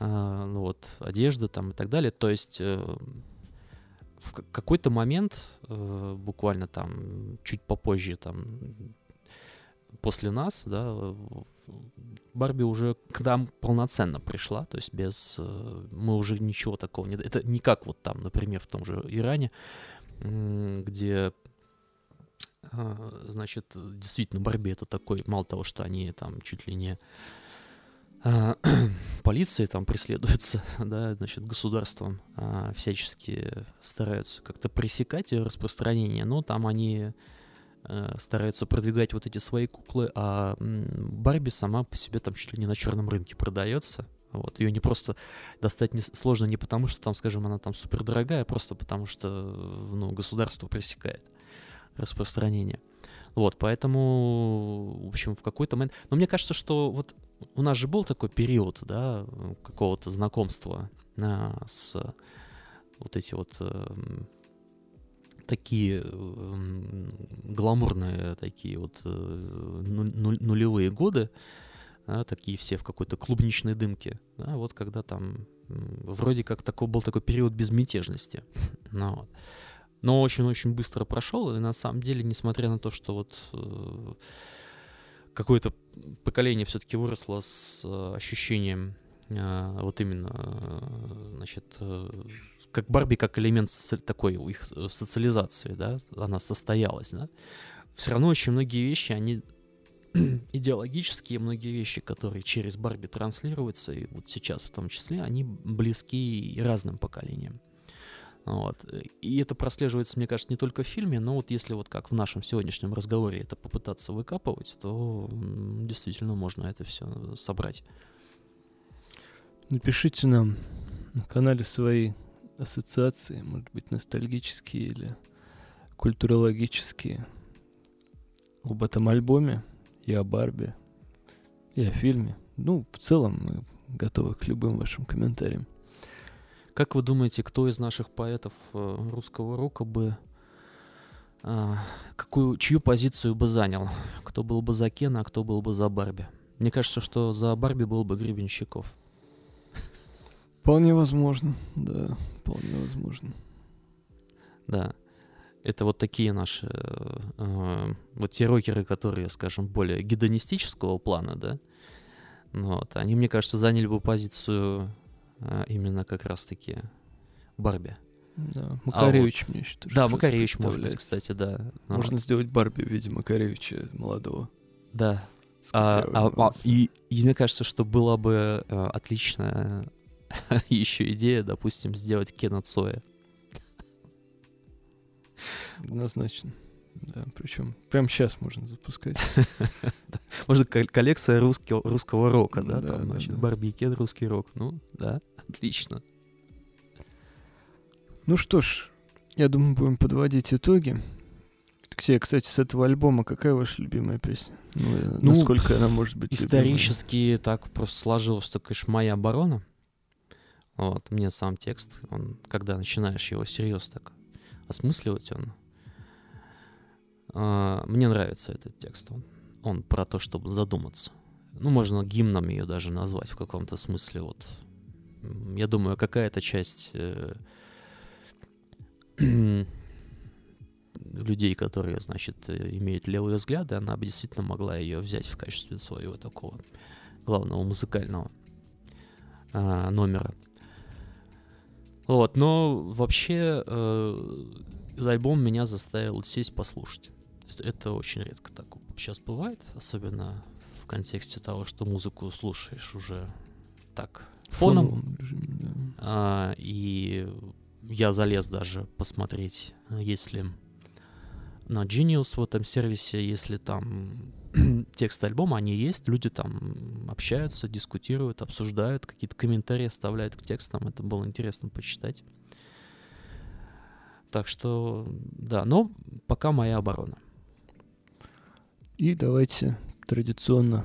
ну вот, одежда там и так далее. То есть в какой-то момент, буквально там чуть попозже, там после нас, да, Барби уже к нам полноценно пришла, то есть без... Э, мы уже ничего такого не... Это не как вот там, например, в том же Иране, где а, значит, действительно, Барби это такой, мало того, что они там чуть ли не а, полиции там преследуются, да, значит, государством а, всячески стараются как-то пресекать распространение, но там они Э, стараются продвигать вот эти свои куклы, а Барби сама по себе там чуть ли не на черном рынке продается. Вот, ее не просто достать не, сложно не потому, что там, скажем, она там супер дорогая, а просто потому что ну, государство пресекает распространение. Вот, поэтому, в общем, в какой-то момент... Но мне кажется, что вот у нас же был такой период, да, какого-то знакомства а, с вот эти вот э, такие э, гламурные такие вот э, нулевые годы, да, такие все в какой-то клубничной дымке, да, вот когда там вроде как такой, был такой период безмятежности. ну. Но очень-очень быстро прошел, и на самом деле, несмотря на то, что вот э, какое-то поколение все-таки выросло с э, ощущением э, вот именно, э, значит, э, как Барби как элемент соци- такой их социализации, да, она состоялась, да, все равно очень многие вещи, они идеологические, многие вещи, которые через Барби транслируются, и вот сейчас в том числе, они близки и разным поколениям. Вот. И это прослеживается, мне кажется, не только в фильме, но вот если вот как в нашем сегодняшнем разговоре это попытаться выкапывать, то действительно можно это все собрать. Напишите нам на канале свои ассоциации, может быть, ностальгические или культурологические об этом альбоме и о Барби, и о фильме. Ну, в целом мы готовы к любым вашим комментариям. Как вы думаете, кто из наших поэтов э, русского рока бы а, какую, чью позицию бы занял? Кто был бы за Кена, а кто был бы за Барби? Мне кажется, что за Барби был бы Гребенщиков. Вполне возможно, да, вполне возможно. Да. Это вот такие наши, э, вот те рокеры, которые, скажем, более гедонистического плана, да, ну вот, они, мне кажется, заняли бы позицию э, именно как раз-таки Барби. Да, Макаревич а вот, мне еще Да, Макаревич может быть, кстати, да. Можно вот. сделать Барби в виде Макаревича молодого. Да. А, а, а, и, и мне кажется, что была бы э, отличная еще идея, допустим, сделать Кена Цоя. Однозначно. Да, причем прямо сейчас можно запускать. Можно коллекция русского, рока, да, там, значит, Барби и Кен, русский рок. Ну, да, отлично. Ну что ж, я думаю, будем подводить итоги. Алексей, кстати, с этого альбома какая ваша любимая песня? Ну, ну насколько она может быть Исторически любимой? так просто сложилось, что, конечно, «Моя оборона». Вот, мне сам текст, он, когда начинаешь его серьезно так осмысливать, он... Э, мне нравится этот текст. Он, он про то, чтобы задуматься. Ну, можно гимном ее даже назвать в каком-то смысле. Вот. Я думаю, какая-то часть... Э, людей, которые, значит, имеют левые взгляды, она бы действительно могла ее взять в качестве своего такого главного музыкального а, номера. Вот, но вообще э, альбом меня заставил сесть послушать. Это очень редко так сейчас бывает, особенно в контексте того, что музыку слушаешь уже так фоном. фоном а, и я залез даже посмотреть, если на Genius в этом сервисе, если там текст альбома, они есть, люди там общаются, дискутируют, обсуждают, какие-то комментарии оставляют к текстам, это было интересно почитать. Так что, да, но пока моя оборона. И давайте традиционно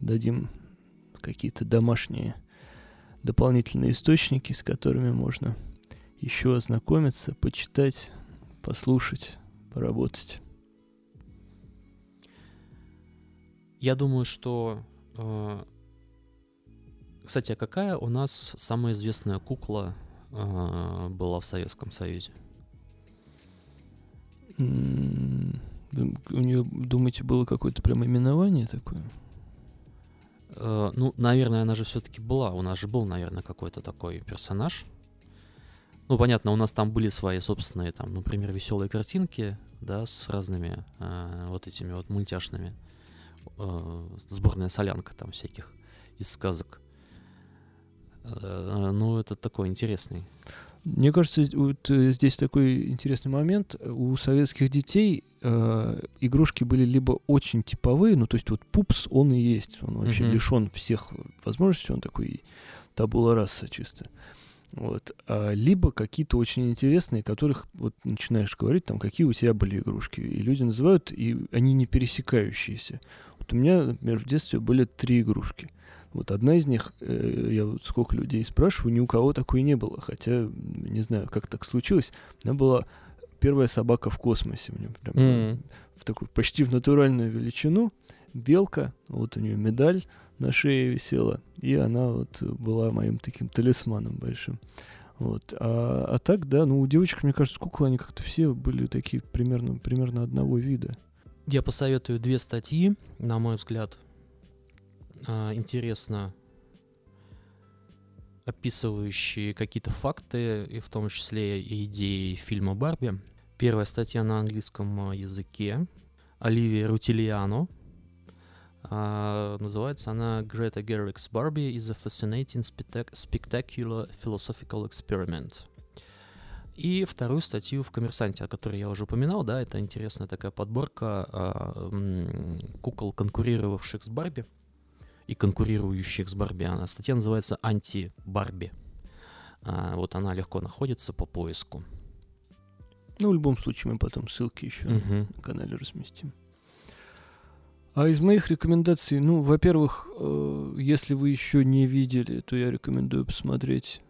дадим какие-то домашние дополнительные источники, с которыми можно еще ознакомиться, почитать, послушать, поработать. Я думаю, что... Э, кстати, а какая у нас самая известная кукла э, была в Советском Союзе? У нее, думаете, было какое-то прям именование такое? Э, ну, наверное, она же все-таки была. У нас же был, наверное, какой-то такой персонаж. Ну, понятно, у нас там были свои собственные, там, например, веселые картинки, да, с разными э, вот этими вот мультяшными. Э, сборная солянка там всяких из сказок. Э, ну, это такой интересный. Мне кажется, вот э, здесь такой интересный момент. У советских детей э, игрушки были либо очень типовые, ну, то есть вот пупс, он и есть. Он вообще uh-huh. лишен всех возможностей, он такой табула раса чисто. Вот. А, либо какие-то очень интересные, которых вот начинаешь говорить, там, какие у тебя были игрушки. И люди называют, и они не пересекающиеся. Вот у меня, например, в детстве были три игрушки. Вот одна из них, э, я вот сколько людей спрашиваю, ни у кого такой не было. Хотя, не знаю, как так случилось. Она была первая собака в космосе. У нее прям mm-hmm. в такую почти в натуральную величину. Белка, вот у нее медаль на шее висела, и она вот была моим таким талисманом большим. Вот. А, а так, да, ну у девочек, мне кажется, куклы, они как-то все были такие примерно, примерно одного вида. Я посоветую две статьи, на мой взгляд, а, интересно описывающие какие-то факты, и в том числе и идеи фильма «Барби». Первая статья на английском языке. Оливия Рутильяно Uh, называется она Greta Gerwig's Barbie is a fascinating spectacular philosophical experiment. И вторую статью в «Коммерсанте», о которой я уже упоминал, да, это интересная такая подборка э, кукол, конкурировавших с Барби и конкурирующих с Барби. Она статья называется «Анти-Барби». Э, вот она легко находится по поиску. Ну, в любом случае, мы потом ссылки еще uh-huh. на канале разместим. А из моих рекомендаций, ну, во-первых, э, если вы еще не видели, то я рекомендую посмотреть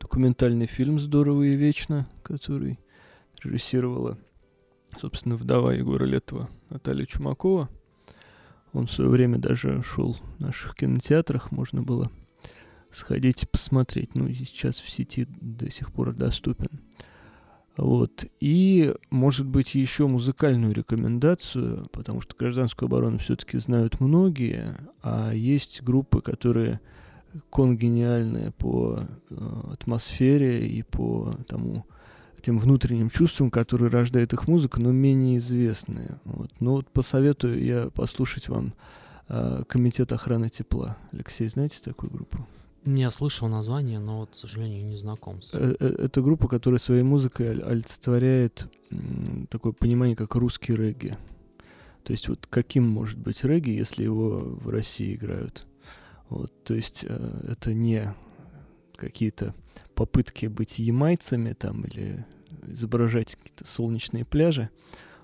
документальный фильм «Здорово и вечно», который режиссировала, собственно, вдова Егора Летова Наталья Чумакова. Он в свое время даже шел в наших кинотеатрах, можно было сходить посмотреть. Ну, и сейчас в сети до сих пор доступен. Вот. И, может быть, еще музыкальную рекомендацию, потому что гражданскую оборону все-таки знают многие, а есть группы, которые конгениальные по э, атмосфере и по тому, тем внутренним чувствам, которые рождает их музыка, но менее известные. Вот. Но вот посоветую я послушать вам э, Комитет охраны тепла. Алексей, знаете такую группу? Я слышал название, но, вот, к сожалению, не знаком с э, э, Это группа, которая своей музыкой олицетворяет такое понимание, как русский регги. То есть вот каким может быть регги, если его в России играют? Вот, то есть э, это не какие-то попытки быть ямайцами там или изображать какие-то солнечные пляжи.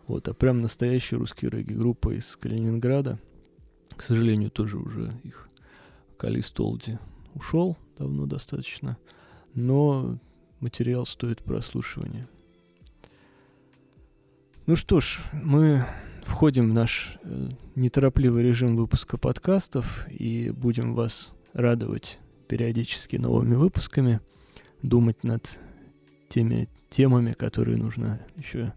Вот, а прям настоящие русские регги-группа из Калининграда. К сожалению, тоже уже их вокалист Олди ушел давно достаточно. Но материал стоит прослушивания. Ну что ж, мы входим в наш э, неторопливый режим выпуска подкастов и будем вас радовать периодически новыми выпусками, думать над теми темами, которые нужно еще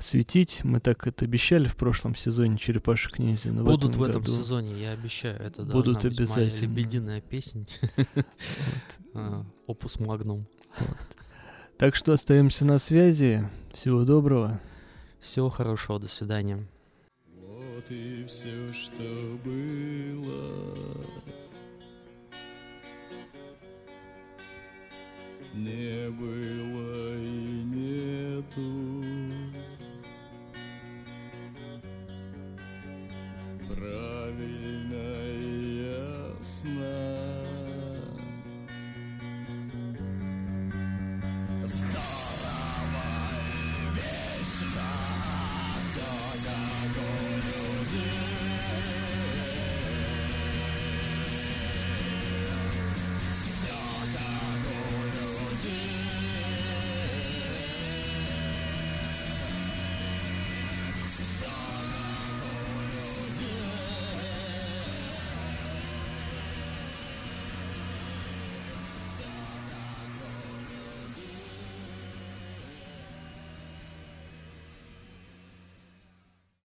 осветить. Мы так это обещали в прошлом сезоне «Черепашек ниндзя». Но Будут в этом, в этом сезоне, я обещаю. Это Будут обязательно. моя лебединая песня. А, опус Магнум. Так что остаемся на связи. Всего доброго. Всего хорошего. До свидания. Вот и все, что было. Не было и нету. правильно.